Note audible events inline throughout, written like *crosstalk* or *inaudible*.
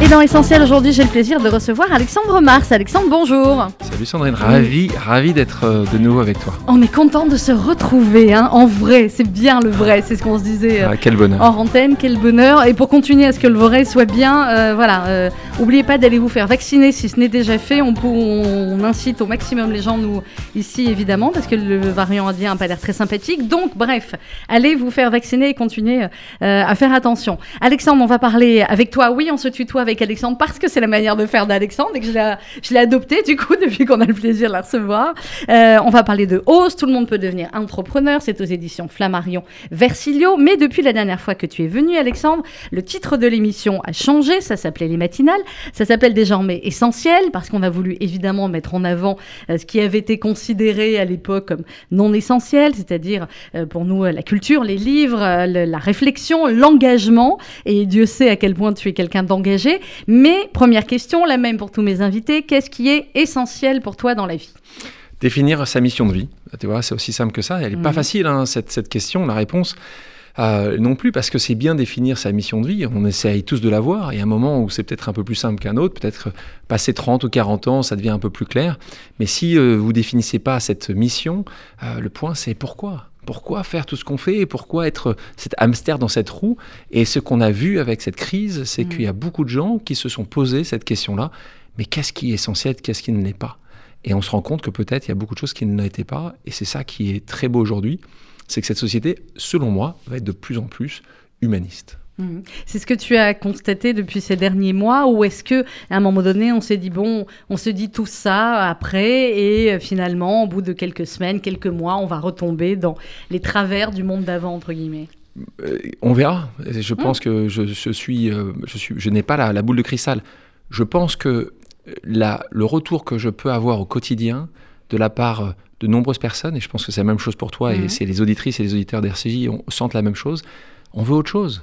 Et dans Essentiel aujourd'hui, j'ai le plaisir de recevoir Alexandre Mars. Alexandre, bonjour. Salut Sandrine, ravi, ravi d'être euh, de nouveau avec toi. On est content de se retrouver, hein, en vrai. C'est bien le vrai, c'est ce qu'on se disait euh, ah, quel bonheur. en antenne, quel bonheur. Et pour continuer à ce que le vrai soit bien, euh, voilà, n'oubliez pas d'aller vous faire vacciner si ce n'est déjà fait. On, on, incite au maximum les gens, nous ici évidemment, parce que le variant indien n'a pas l'air très sympathique. Donc, bref, allez vous faire vacciner et continuez à faire attention. Alexandre, on va parler avec toi. Oui, on se tutoie avec Alexandre parce que c'est la manière de faire d'Alexandre et que je l'ai adopté du coup *laughs* depuis qu'on a le plaisir de la recevoir. Euh, on va parler de hausse, tout le monde peut devenir entrepreneur, c'est aux éditions Flammarion Versilio. Mais depuis la dernière fois que tu es venu Alexandre, le titre de l'émission a changé, ça s'appelait Les Matinales, ça s'appelle désormais Essentiel parce qu'on a voulu évidemment mettre en avant euh, ce qui avait été considéré à l'époque comme non essentiel, c'est-à-dire euh, pour nous la culture, les livres, la réflexion, l'engagement. Et Dieu sait à quel point tu es quelqu'un d'engagé. Mais première question, la même pour tous mes invités, qu'est-ce qui est essentiel pour toi dans la vie? Définir sa mission de vie. Tu vois, c'est aussi simple que ça. Elle n'est pas mhm. facile, hein, cette, question, la réponse. Euh, non plus parce que c'est bien définir sa mission de vie, on essaye tous de la voir, il y a un moment où c'est peut-être un peu plus simple qu'un autre, peut-être passer 30 ou 40 ans, ça devient un peu plus clair, mais si euh, vous définissez pas cette mission, euh, le point c'est pourquoi? Pourquoi faire tout ce qu'on fait et pourquoi être cet hamster dans cette roue Et ce qu'on a vu avec cette crise, c'est mm. qu'il y a beaucoup de gens qui se sont posés cette question-là. Mais qu'est-ce qui est essentiel, qu'est-ce qui ne l'est pas? Et on se rend compte que peut-être il y a beaucoup de choses qui ne l'étaient pas. Et c'est ça qui est très beau aujourd'hui, c'est que cette société, selon moi, va être de plus en plus humaniste. Mhm. C'est ce que tu as constaté depuis ces derniers mois ou est-ce que à un moment donné on s'est dit bon on se dit tout ça après et euh, finalement au bout de quelques semaines quelques mois on va retomber dans les travers du monde d'avant entre guillemets? Euh, on verra. Je pense que je, suis euh, je suis je n'ai pas la, boule de cristal. Je pense que la, le retour que je peux avoir au quotidien de la part de nombreuses personnes et je pense que c'est la même chose pour toi et mhm. c'est les auditrices et les auditeurs d'RCJ on sentent la même chose. On veut autre chose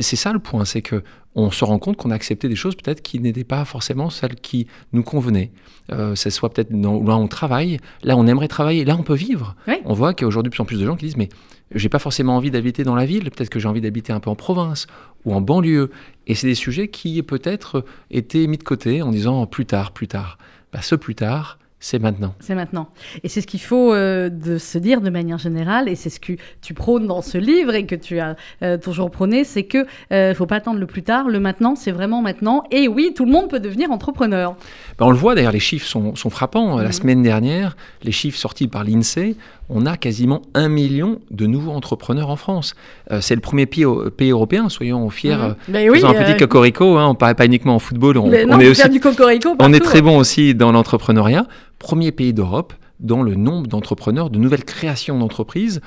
c'est ça le point, c'est que on se rend compte qu'on a accepté des choses peut-être qui n'étaient pas forcément celles qui nous convenaient. Euh, ce soit peut-être là on travaille, là on aimerait travailler, là on peut vivre. On voit qu'il y a aujourd'hui de plus en plus de gens qui disent mais j'ai pas forcément envie d'habiter dans la ville, peut-être que j'ai envie d'habiter un peu en province ou en banlieue. Et c'est des sujets qui peut-être étaient mis de côté en disant plus tard, plus tard. Bah, ce plus tard, c'est maintenant. C'est maintenant. Et c'est ce qu'il faut euh, de se dire de manière générale, et c'est ce que tu prônes dans ce livre et que tu as euh, toujours prôné, c'est que ne euh, faut pas attendre le plus tard, le maintenant, c'est vraiment maintenant. Et oui, tout le monde peut devenir entrepreneur. Ben, on le voit d'ailleurs, les chiffres sont, frappants. La mhm. semaine dernière, les chiffres sortis par l'INSEE, on a quasiment un million de nouveaux entrepreneurs en France. c'est le premier pays, pays, européen, soyons fiers. Mhm. Ben oui, un petit cocorico, hein, on ne parle pas uniquement en football, on, on est aussi, du cocorico on est très bon aussi dans l'entrepreneuriat premier pays d'Europe dans le nombre d'entrepreneurs, de nouvelles créations d'entreprises.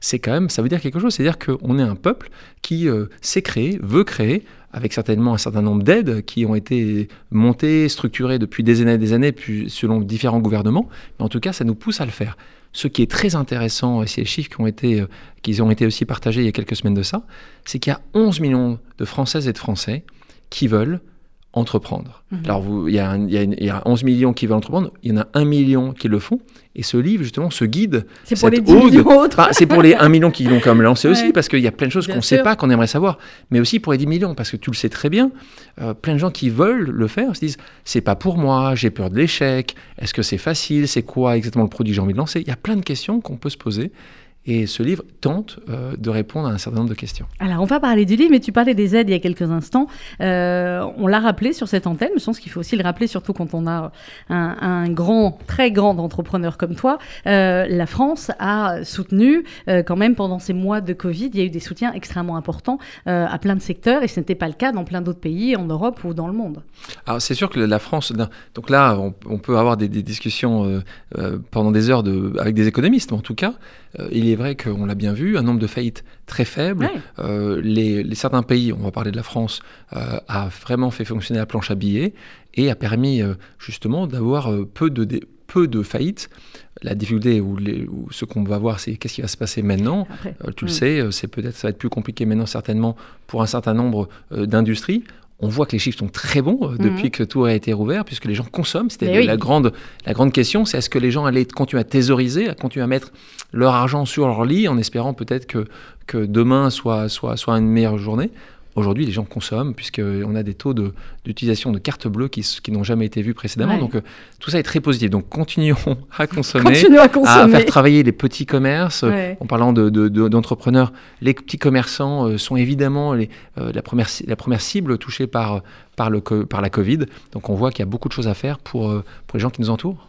C'est quand même, ça veut dire quelque chose. C'est-à-dire qu'on est un peuple qui euh, sait créer, veut créer, avec certainement un certain nombre d'aides qui ont été montées, structurées depuis des années et des années, puis selon différents gouvernements. Mais en tout cas, ça nous pousse à le faire. Ce qui est très intéressant, et c'est les chiffres qui ont, été, euh, qui ont été aussi partagés il y a quelques semaines de ça, c'est qu'il y a 11 millions de Françaises et de Français qui veulent entreprendre. Mhm. Alors, il y, y, a 11 millions qui veulent entreprendre, il y en a 1 million qui le font, et ce livre, justement, ce guide, c'est pour les 10 millions autres. c'est pour les 1 million qui l'ont comme lancé *laughs* aussi, parce qu'il y a plein de choses qu'on ne sait pas, qu'on aimerait savoir, mais aussi pour les 10 millions, parce que tu le sais très bien, euh, plein de gens qui veulent le faire se disent, c'est pas pour moi, j'ai peur de l'échec, est-ce que c'est facile, c'est quoi exactement le produit que j'ai envie de lancer? Il y a plein de questions qu'on peut se poser, et ce livre tente euh, de répondre à un certain nombre de questions. Alors, on va parler du livre, mais tu parlais des aides il y a quelques instants. Euh, on l'a rappelé sur cette antenne, mais je pense qu'il faut aussi le rappeler, surtout quand on a un, grand, très grand entrepreneur comme toi. Euh, la France a soutenu, quand même, pendant ces mois de Covid, il y a eu des soutiens extrêmement importants à plein de secteurs, et ce n'était pas le cas dans plein d'autres pays, en Europe ou dans le monde. Alors, c'est sûr que la France, donc là, on, peut avoir des, discussions pendant des heures de, avec des économistes, mais en tout cas, il est vrai qu'on l'a bien vu, un nombre de faillites très faible. Euh, les, certains pays, on va parler de la France, euh, a vraiment fait fonctionner la planche à billets et a permis euh, justement d'avoir peu de, peu de faillites. La difficulté ou, ce qu'on va voir, c'est qu'est-ce qui va se passer maintenant. tu le mm. sais, c'est peut-être ça va être plus compliqué maintenant certainement pour un certain nombre d'industries on voit que les chiffres sont très bons euh, depuis Mhm. que tout a été rouvert, puisque les gens consomment. C'était oui. la, grande, la grande question, c'est est-ce que les gens allaient continuer à thésauriser, à continuer à mettre leur argent sur leur lit, en espérant peut-être que, que demain soit, soit, soit une meilleure journée? Aujourd'hui, les gens consomment, puisqu'on a des taux de- d'utilisation de, cartes bleues qui, qui n'ont jamais été vus précédemment. Ouais. Donc, euh, tout ça est très positif. Donc, continuons *laughs* à consommer, Continue à faire travailler les petits commerces. Ouais. En parlant de- de- de- d'entrepreneurs, les petits commerçants euh, sont évidemment les, euh, la, première, la première cible touchée par, par, le, par la Covid. Donc on voit qu'il y a beaucoup de choses à faire pour, pour les gens qui nous entourent.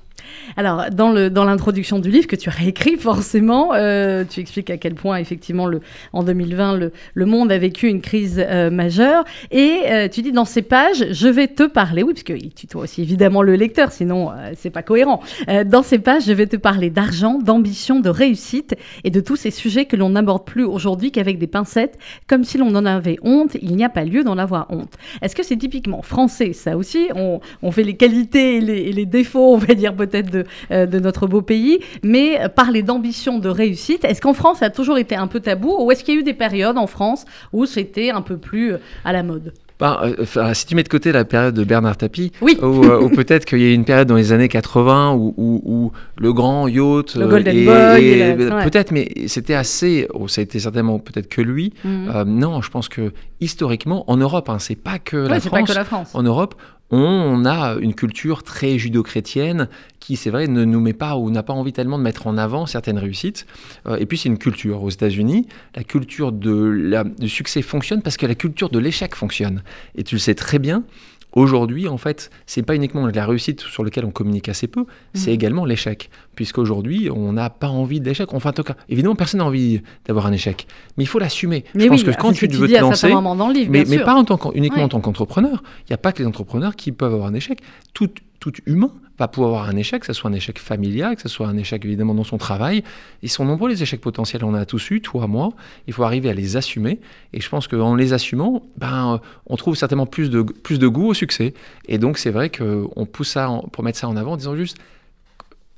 Alors, dans le dans l'introduction du livre que tu as réécrit, forcément, euh, tu expliques à quel point, effectivement, le, en 2020, le, le monde a vécu une crise euh, majeure. Et euh, tu dis dans ces pages, je vais te parler, oui, parce que tu dois aussi évidemment le lecteur, sinon c'est pas cohérent. Dans ces pages, je vais te parler d'argent, d'ambition, de réussite et de tous ces sujets que l'on n'aborde plus aujourd'hui qu'avec des pincettes, comme si l'on en avait honte. Il n'y a pas lieu d'en avoir honte. Est-ce que c'est typiquement français, ça aussi? On, on fait les qualités et les défauts, on va dire peut-être de, euh, de notre beau pays, mais parler d'ambition, de réussite, est-ce qu'en France ça a toujours été un peu tabou ou est-ce qu'il y a eu des périodes en France où c'était un peu plus euh, à la mode? Ben, euh, si tu mets de côté la période de Bernard Tapie, Oui. ou, euh, peut-être qu'il y a eu une période dans les années 80 où, où- où le grand yacht, Le Golden et- Boy et- et la- ouais. peut-être, mais c'était assez, oh, ça a été certainement peut-être que lui. Mhm. Euh, non, je pense que historiquement, en Europe, hein, c'est pas que la c'est pas France. que la France. En Europe, on a une culture très judo-chrétienne qui, c'est vrai, ne nous met pas ou n'a pas envie tellement de mettre en avant certaines réussites. Euh, et puis, c'est une culture. Aux États-Unis, la culture de du succès fonctionne parce que la culture de l'échec fonctionne. Et tu le sais très bien. Aujourd'hui, en fait, c'est pas uniquement la réussite sur laquelle on communique assez peu, c'est Mhm. également l'échec. Puisqu'aujourd'hui, on n'a pas envie d'échec. Enfin, en tout cas, évidemment, personne n'a envie d'avoir un échec. Mais il faut l'assumer. Mais Je pense que quand ce tu veux dis te lancer, dans le livre, mais, pas en tant uniquement Ouais. en tant qu'entrepreneur. Il n'y a pas que les entrepreneurs qui peuvent avoir un échec. Tout, tout humain va pouvoir avoir un échec, que ce soit un échec familial, que ce soit un échec évidemment dans son travail. Ils sont nombreux les échecs potentiels, on a tous eu, toi, moi. Il faut arriver à les assumer. Et je pense qu'en les assumant, ben, euh, on trouve certainement plus de, plus de goût au succès. Et donc c'est vrai qu'on pousse ça pour mettre ça en avant en disant juste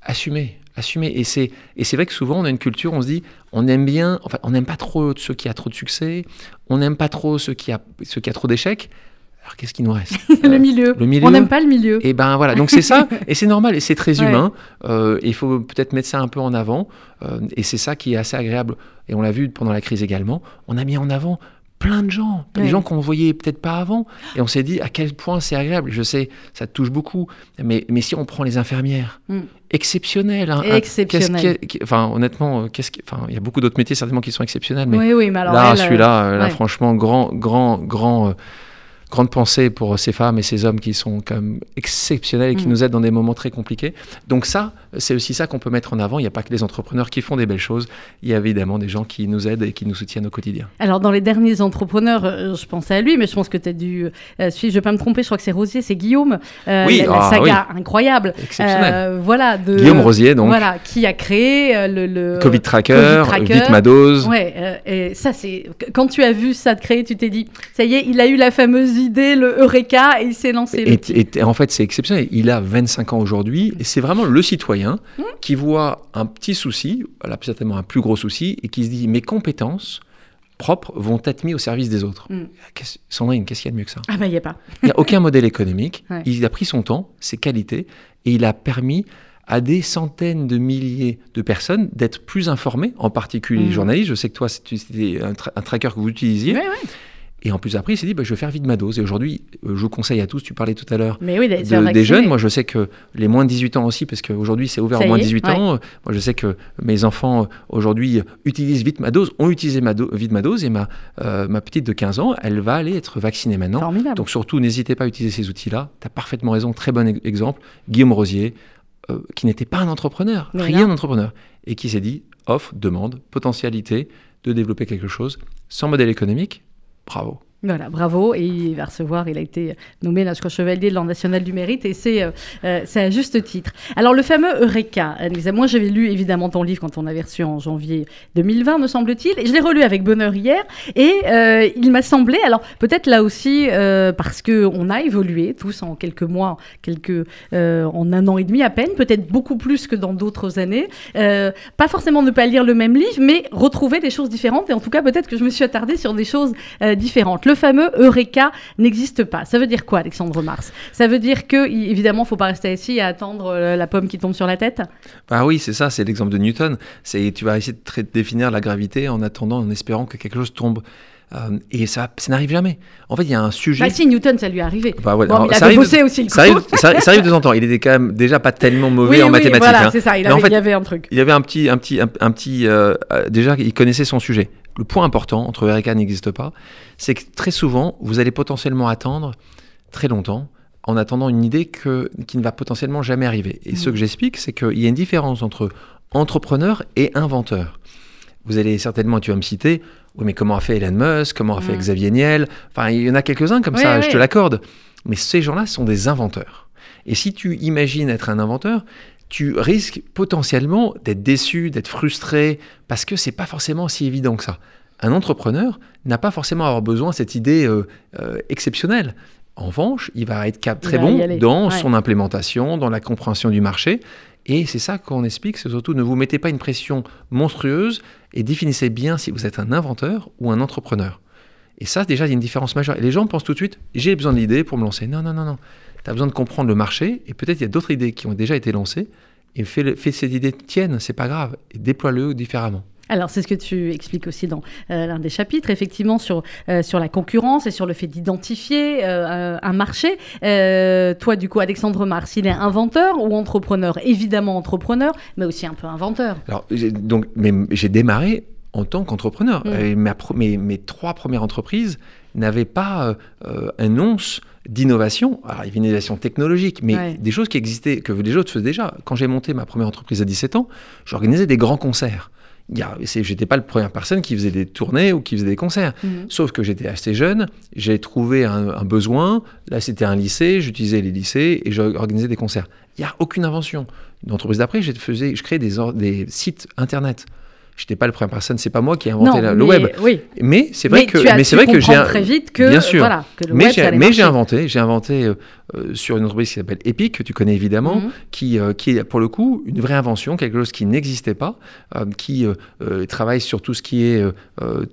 assumer. Assumer. Et c'est, et c'est vrai que souvent, on a une culture, on se dit, on aime bien, enfin, on n'aime pas trop ceux qui a trop de succès, on n'aime pas trop ceux qui a, ceux qui a trop d'échecs. Alors, qu'est-ce qui nous reste *laughs* le milieu. le milieu. On n'aime pas le milieu. Et ben voilà, donc c'est ça, *laughs* et c'est normal, et c'est très Ouais. humain. Euh, et il faut peut-être mettre ça un peu en avant, euh, et c'est ça qui est assez agréable. Et on l'a vu pendant la crise également, on a mis en avant plein de gens, des Ouais. gens qu'on voyait peut-être pas avant, et on s'est dit à quel point c'est agréable. Je sais, ça te touche beaucoup, mais, mais si on prend les infirmières, Mm. exceptionnelles. hein, hein, Exceptionnelles. est- qui- Enfin, honnêtement, euh, qu'est-ce qui- enfin, il y a beaucoup d'autres métiers certainement qui sont exceptionnels, mais oui, oui, mais alors là, euh, celui-là, euh, là, franchement, grand, grand, grand, euh, grande pensée pour ces femmes et ces hommes qui sont quand même exceptionnels et qui Mm. nous aident dans des moments très compliqués. Donc ça, c'est aussi ça qu'on peut mettre en avant. Il n'y a pas que les entrepreneurs qui font des belles choses. Il y a évidemment des gens qui nous aident et qui nous soutiennent au quotidien. Alors, dans les derniers entrepreneurs, euh, je pensais à lui, mais je pense que tu as dû euh, suivre, je vais pas me tromper, je crois que c'est Rosier, c'est Guillaume. Euh, Oui, la, la ah, saga incroyable. Euh, voilà, de, Guillaume Rosier, donc, Voilà, qui a créé euh, le, le Covid Tracker, Covid Tracker. Vite ma dose. Ouais, et ça, c'est. Quand tu as vu ça de créer, tu t'es dit, ça y est, il a eu la fameuse le Eureka, et il s'est lancé. Et, en fait, c'est exceptionnel. Il a 25 ans aujourd'hui et c'est vraiment le citoyen Mmh. qui voit un petit souci, là, certainement un plus gros souci, et qui se dit mes compétences propres vont être mises au service des autres. Mm. Qu'est-ce- Sandrine, qu'est-ce qu'il y a de mieux que ça? Ah, bah, il n'y a pas. Il n'y a aucun modèle économique. *laughs* Ouais. Il a pris son temps, ses qualités, et il a permis à des centaines de milliers de personnes d'être plus informées, en particulier les Mhm. journalistes. Je sais que toi, c'était c'était un, tra- un tracker que vous utilisiez. Ouais, ouais. Et en plus, après, il s'est dit, bah, je vais faire vite ma dose. Et aujourd'hui, euh, je conseille à tous, tu parlais tout à l'heure, Mais oui, de- des, jeunes. Moi, je sais que les moins de 18 ans aussi, parce qu'aujourd'hui, c'est ouvert aux moins de est, 18 ouais. ans. Moi, je sais que mes enfants, euh, aujourd'hui, utilisent vite ma dose, ont utilisé ma vite ma dose. Et ma, euh, ma petite de 15 ans, elle va aller être vaccinée maintenant. Formidable. Donc surtout, n'hésitez pas à utiliser ces outils-là. Tu as parfaitement raison, très bon e- exemple. Guillaume Rosier, euh, qui n'était pas un entrepreneur, Mais rien d'entrepreneur, et qui s'est dit, offre, demande, potentialité de développer quelque chose sans modèle économique. Bravo. Voilà, bravo. Et il va recevoir, il a été nommé, là, je crois, chevalier de l'Ordre national du mérite, et c'est euh, euh, à juste titre. Alors, le fameux Eureka, moi, j'avais lu évidemment ton livre quand on avait reçu en janvier 2020, me semble-t-il, et je l'ai relu avec bonheur hier, et euh, il m'a semblé, alors peut-être là aussi, euh, parce qu'on a évolué tous en quelques mois, quelques, euh, en un an et demi à peine, peut-être beaucoup plus que dans d'autres années, euh, pas forcément ne pas lire le même livre, mais retrouver des choses différentes, et en tout cas, peut-être que je me suis attardée sur des choses euh, différentes. Le fameux Eureka n'existe pas. Ça veut dire quoi, Alexandre Mars? Ça veut dire que, évidemment, faut pas rester assis à attendre euh, la pomme qui tombe sur la tête? Bah oui, c'est ça, c'est l'exemple de Newton. C'est tu vas essayer de définir la gravité en attendant, en espérant que quelque chose tombe. Euh, et ça, ça n'arrive jamais. En fait, il y a un sujet. Bah si, Newton, ça lui est arrivé. Bah, ouais, bon, alors, il ça avait aussi le ça arrive, ça, ça arrive de temps en temps. Il était quand même déjà pas tellement mauvais oui, en oui, mathématiques. Voilà, hein. c'est ça. Il, avait, en fait, il y avait un truc. Il avait un petit, un petit, un, un petit. euh, déjà, il connaissait son sujet. Le point important entre Eureka n'existe pas, c'est que très souvent, vous allez potentiellement attendre très longtemps en attendant une idée que, qui ne va potentiellement jamais arriver. Et Mm. ce que j'explique, c'est qu'il y a une différence entre entrepreneur et inventeur. Vous allez certainement, tu vas me citer, oui, mais comment a fait Elon Musk, comment a fait Mm. Xavier Niel? Enfin, il y en a quelques-uns comme Oui, ça, oui. je te l'accorde. Mais ces gens-là sont des inventeurs. Et si tu imagines être un inventeur, tu risques potentiellement d'être déçu, d'être frustré, parce que c'est pas forcément si évident que ça. Un entrepreneur n'a pas forcément à avoir besoin de cette idée euh, euh, exceptionnelle. En revanche, il va être cap- très bon dans ouais. son implémentation, dans la compréhension du marché. Et c'est ça qu'on explique, c'est surtout ne vous mettez pas une pression monstrueuse et définissez bien si vous êtes un inventeur ou un entrepreneur. Et ça, déjà, il y a une différence majeure. Et les gens pensent tout de suite, j'ai besoin de l'idée pour me lancer. Non, non, non, non. Tu as besoin de comprendre le marché et peut-être il y a d'autres idées qui ont déjà été lancées. Et fais, fais cette idée tienne, c'est pas grave. Et déploie-le différemment. Alors, c'est ce que tu expliques aussi dans euh, l'un des chapitres, effectivement, sur, euh, sur la concurrence et sur le fait d'identifier euh, un marché. Toi, du coup, Alexandre Mars, il est inventeur ou entrepreneur? Évidemment entrepreneur, mais aussi un peu inventeur. Alors, j'ai- donc, j'ai démarré en tant qu'entrepreneur. Mm. Pro- mes, mes trois premières entreprises n'avaient pas euh, euh, un once d'innovation. Alors, une innovation technologique, mais Ouais. des choses qui existaient, que les autres faisaient déjà. Quand j'ai monté ma première entreprise à 17 ans, j'organisais des grands concerts. J'étais pas la première personne qui faisait des tournées ou qui faisait des concerts. Mhm. Sauf que j'étais assez jeune, j'ai trouvé un, un besoin. Là, c'était un lycée, j'utilisais les lycées et j'organisais des concerts. Il n'y a aucune invention. L'entreprise d'après, je, faisais- je créais des sites internet. Je n'étais pas la première personne, c'est pas moi qui ai inventé Non, la- mais- le web. Oui, Mais c'est vrai mais que, as mais c'est vrai que j'ai comprendre un- très vite que, bien sûr. voilà, que le mais j'ai inventé, j'ai inventé euh, euh, sur une entreprise qui s'appelle Epic, que tu connais évidemment, Mhm. qui, euh, qui est pour le coup une vraie invention, quelque chose qui n'existait pas, euh, qui travaille sur tout ce qui est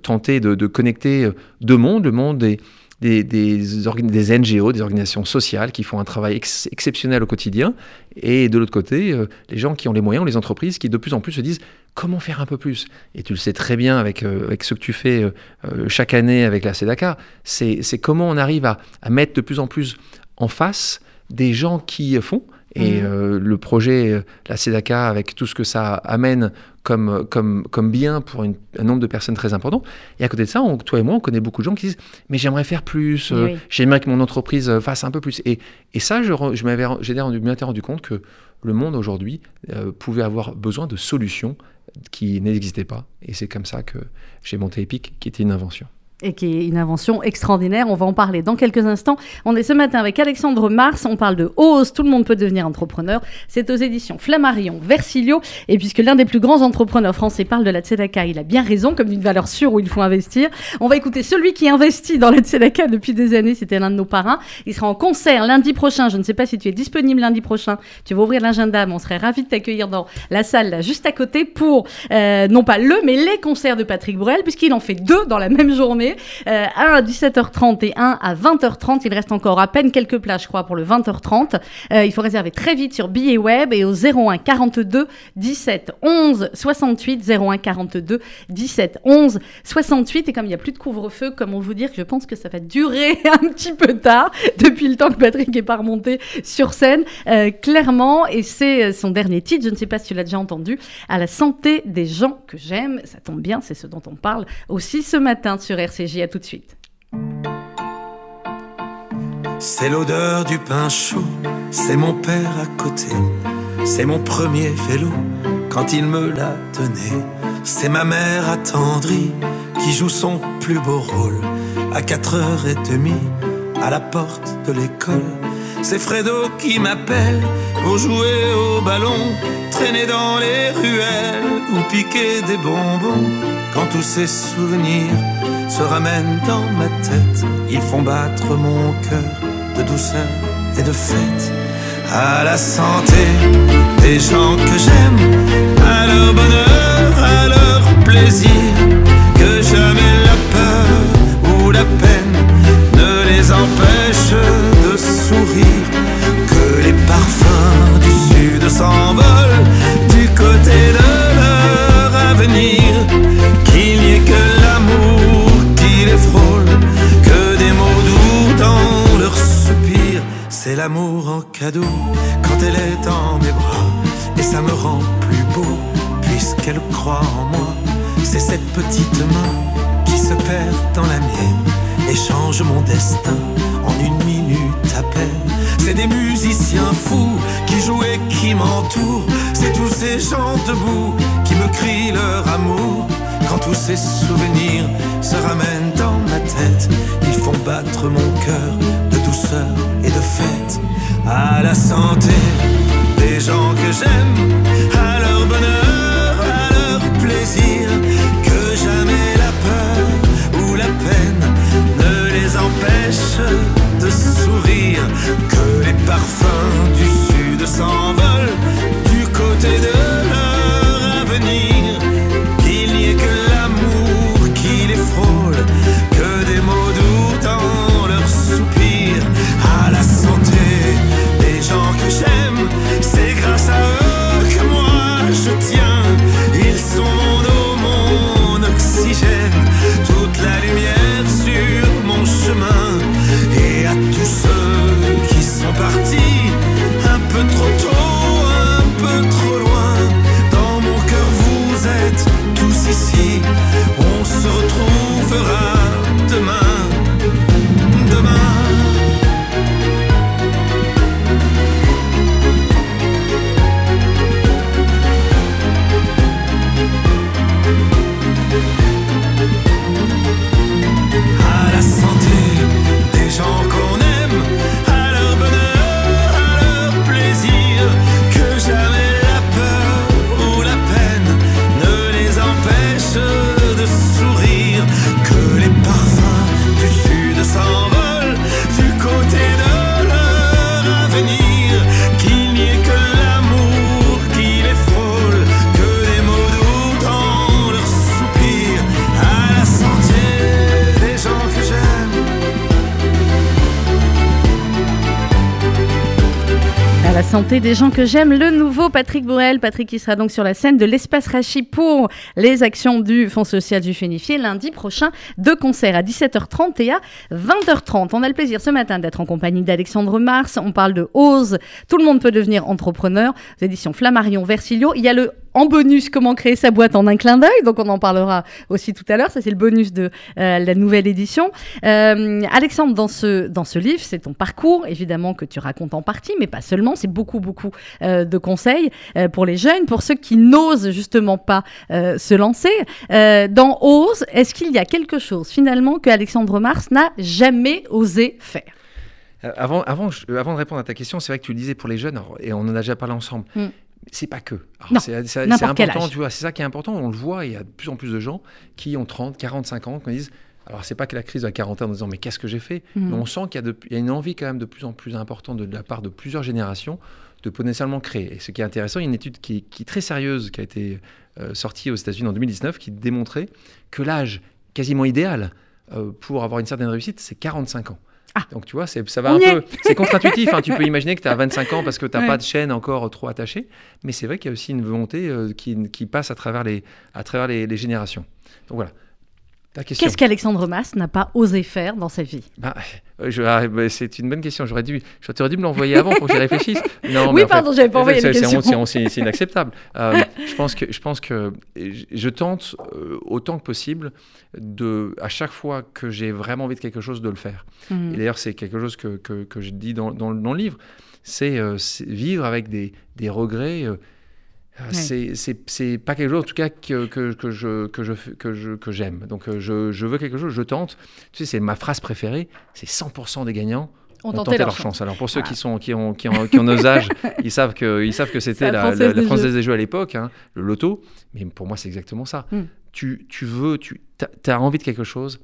tenter de, de connecter deux mondes, le monde des, des, des, des NGO, des organisations sociales qui font un travail ex- exceptionnel au quotidien, et de l'autre côté, euh, les gens qui ont les moyens, les entreprises qui de plus en plus se disent comment faire un peu plus? Et tu le sais très bien avec, euh, avec ce que tu fais euh, chaque année avec la CEDACA, c'est comment on arrive à, à mettre de plus en plus en face des gens qui font. Et euh, le projet, la CEDACA, avec tout ce que ça amène comme, comme, comme bien pour une- un nombre de personnes très important. Et à côté de ça, on- toi et moi, on connaît beaucoup de gens qui disent Mais j'aimerais faire plus, euh, Oui. j'aimerais que mon entreprise euh, fasse un peu plus. Et, et ça, je, je m'avais rendu compte que le monde aujourd'hui euh, pouvait avoir besoin de solutions qui n'existaient pas. Et c'est comme ça que j'ai monté Epic, qui était une invention. Et qui est une invention extraordinaire. On va en parler dans quelques instants. On est ce matin avec Alexandre Mars. On parle de Ose, tout le monde peut devenir entrepreneur. C'est aux éditions Flammarion, Versilio. Et puisque l'un des plus grands entrepreneurs français parle de la Tzedaka, il a bien raison, comme d'une valeur sûre où il faut investir. On va écouter celui qui investit dans la Tzedaka depuis des années. C'était l'un de nos parrains. Il sera en concert lundi prochain. Je ne sais pas si tu es disponible lundi prochain. Tu vas ouvrir l'agenda, mais on serait ravis de t'accueillir dans la salle là, juste à côté pour, euh, non pas le, mais les concerts de Patrick Bruel, puisqu'il en fait deux dans la même journée. Euh, un à 17h30 et un à 20h30. Il reste encore à peine quelques places, je crois, pour le 20h30. Euh, il faut réserver très vite sur billet web et au 01 42 17 11 68 01 42 17 11 68. Et comme il n'y a plus de couvre-feu, comment vous dire que je pense que ça va durer *laughs* un petit peu tard depuis le temps que Patrick est pas remonté sur scène, euh, clairement. Et c'est son dernier titre, je ne sais pas si tu l'as déjà entendu, à la santé des gens que j'aime. Ça tombe bien, c'est ce dont on parle aussi ce matin sur Tout de suite. C'est l'odeur du pain chaud, c'est mon père à côté, c'est mon premier vélo quand il me l'a donné. C'est ma mère attendrie qui joue son plus beau rôle à 4h30 à la porte de l'école. C'est Fredo qui m'appelle pour jouer au ballon, traîner dans les ruelles ou piquer des bonbons. Quand tous ces souvenirs se ramènent dans ma tête, ils font battre mon cœur de douceur et de fête. À la santé des gens que j'aime, à leur bonheur, à leur plaisir, que jamais la peur ou la peine s'envolent du côté de leur avenir. Qu'il n'y ait que l'amour qui les frôle, que des mots doux dans leur soupir. C'est l'amour en cadeau quand elle est dans mes bras, et ça me rend plus beau puisqu'elle croit en moi. C'est cette petite main qui se perd dans la mienne et change mon destin en une c'est des musiciens fous qui jouent et qui m'entourent. C'est tous ces gens debout qui me crient leur amour. Quand tous ces souvenirs se ramènent dans ma tête, ils font battre mon cœur de douceur et de fête. À la santé des gens que j'aime, à leur bonheur, à leur plaisir, empêche de sourire, que les parfums du sud s'envolent Des gens que j'aime, le nouveau Patrick Bourrel. Patrick qui sera donc sur la scène de l'Espace Rachi pour les actions du Fonds social du Fénifié lundi prochain. Deux concerts à 17h30 et à 20h30. On a le plaisir ce matin d'être en compagnie d'Alexandre Mars. On parle de Ose. Tout le monde peut devenir entrepreneur. Aux éditions Flammarion Versilio. Il y a le en bonus comment créer sa boîte en un clin d'œil. Donc on en parlera aussi tout à l'heure. Ça c'est le bonus de euh, la nouvelle édition. Euh, Alexandre, dans ce, dans ce livre, c'est ton parcours évidemment que tu racontes en partie, mais pas seulement. C'est beaucoup beaucoup euh, de conseils pour les jeunes, pour ceux qui n'osent justement pas se lancer. Dans Ose, est-ce qu'il y a quelque chose finalement que Alexandre Mars n'a jamais osé faire? Avant, avant, avant de répondre à ta question, c'est vrai que tu le disais pour les jeunes, et on en a déjà parlé ensemble. Mm. C'est pas que. C'est important, tu vois. C'est ça qui est important. On le voit. Il y a de plus en plus de gens qui ont 30, 40, 50 qui disent. Alors, c'est pas que la crise de la quarantaine en disant mais qu'est-ce que j'ai fait? Mm. Mais on sent qu'il y, a y une envie quand même de plus en plus importante de, de la part de plusieurs générations de potentiellement créer. Et ce qui est intéressant, il y a une étude qui, est- qui est très sérieuse qui a été euh, sortie aux États-Unis en 2019 qui démontrait que l'âge quasiment idéal euh, pour avoir une certaine réussite, c'est 45 ans. Ah. Donc tu vois, c'est- ça va On un peu. C'est contre-intuitif. hein. Tu peux *laughs* imaginer que tu as 25 ans parce que tu n'as Ouais. pas de chaîne encore trop attachée. Mais c'est vrai qu'il y a aussi une volonté euh, qui, qui passe à travers les, à travers les, les générations. Donc voilà. Question. Qu'est-ce qu'Alexandre Mars n'a pas osé faire dans sa vie? Bah, euh, ah, bah, c'est une bonne question. J'aurais dû, j'aurais dû me l'envoyer avant pour que j'y *laughs* réfléchisse. Non, Oui, mais pardon, j'avais pas envoyé c'est- les c'est- inacceptable. *laughs* Euh, je pense que, je pense que je- tente euh, autant que possible de, à chaque fois que j'ai vraiment envie de quelque chose, de le faire. Et d'ailleurs, c'est quelque chose que, que, que je dis dans, dans, dans le livre. C'est euh, c'est vivre avec des, des regrets. Euh, euh, C'est pas quelque chose, en tout cas, que, que, que je, que, je, que, je, que j'aime. Donc, euh, je, je veux quelque chose, je tente. Tu sais, c'est ma phrase préférée c'est 100% des gagnants On ont tenté leur leur chance. chance. Alors, pour ceux qui, sont, qui, ont, qui, ont, qui ont nos âges, *laughs* ils savent que, ils savent que c'était la la, Française la, des Française Jeux. des Jeux à l'époque, hein, le loto. Mais pour moi, c'est exactement ça. Mm. Tu, tu veux, tu as, envie de quelque chose,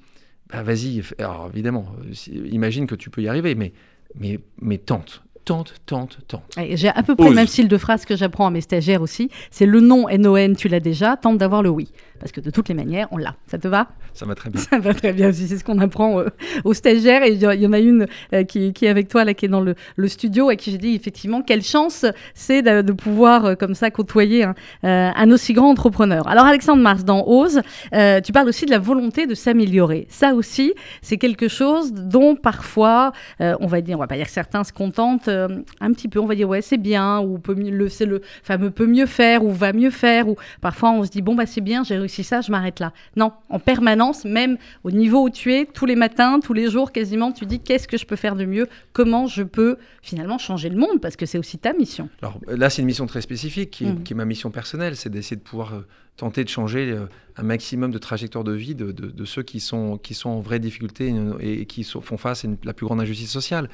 bah, vas-y. Alors, évidemment, euh, imagine que tu peux y arriver, mais, mais, mais tente. Tente, tente, tente. J'ai à peu près Ose. le même style de phrase que j'apprends à mes stagiaires aussi. C'est le non NON, tu l'as déjà, tente d'avoir le oui. Parce que de toutes les manières, on l'a. Ça te va? Ça va très bien. Ça va très bien aussi. C'est ce qu'on apprend euh, aux stagiaires. Et il y, en a une euh, qui, qui est avec toi, là, qui est dans le, le studio, et qui j'ai dit effectivement quelle chance c'est de, de pouvoir euh, comme ça côtoyer un, euh, un aussi grand entrepreneur. Alors Alexandre Mars, dans Ose, euh, tu parles aussi de la volonté de s'améliorer. Ça aussi, c'est quelque chose dont parfois, euh, on va dire, on va pas dire que certains se contentent euh, un petit peu, on va dire ouais c'est bien ou peut le c'est le fameux peut mieux faire ou va mieux faire ou parfois on se dit bon bah c'est bien j'ai réussi ça je m'arrête là. Non, en permanence, même au niveau où tu es, tous les matins, tous les jours quasiment, tu dis qu'est-ce que je peux faire de mieux, comment je peux finalement changer le monde? Parce que c'est aussi ta mission. Alors là c'est une mission très spécifique qui est, Mm. qui est ma mission personnelle, c'est d'essayer de pouvoir euh, tenter de changer euh, un maximum de trajectoires de vie de, de- de ceux qui sont, qui sont en vraie difficulté et, et qui sont- font face à une- la plus grande injustice sociale.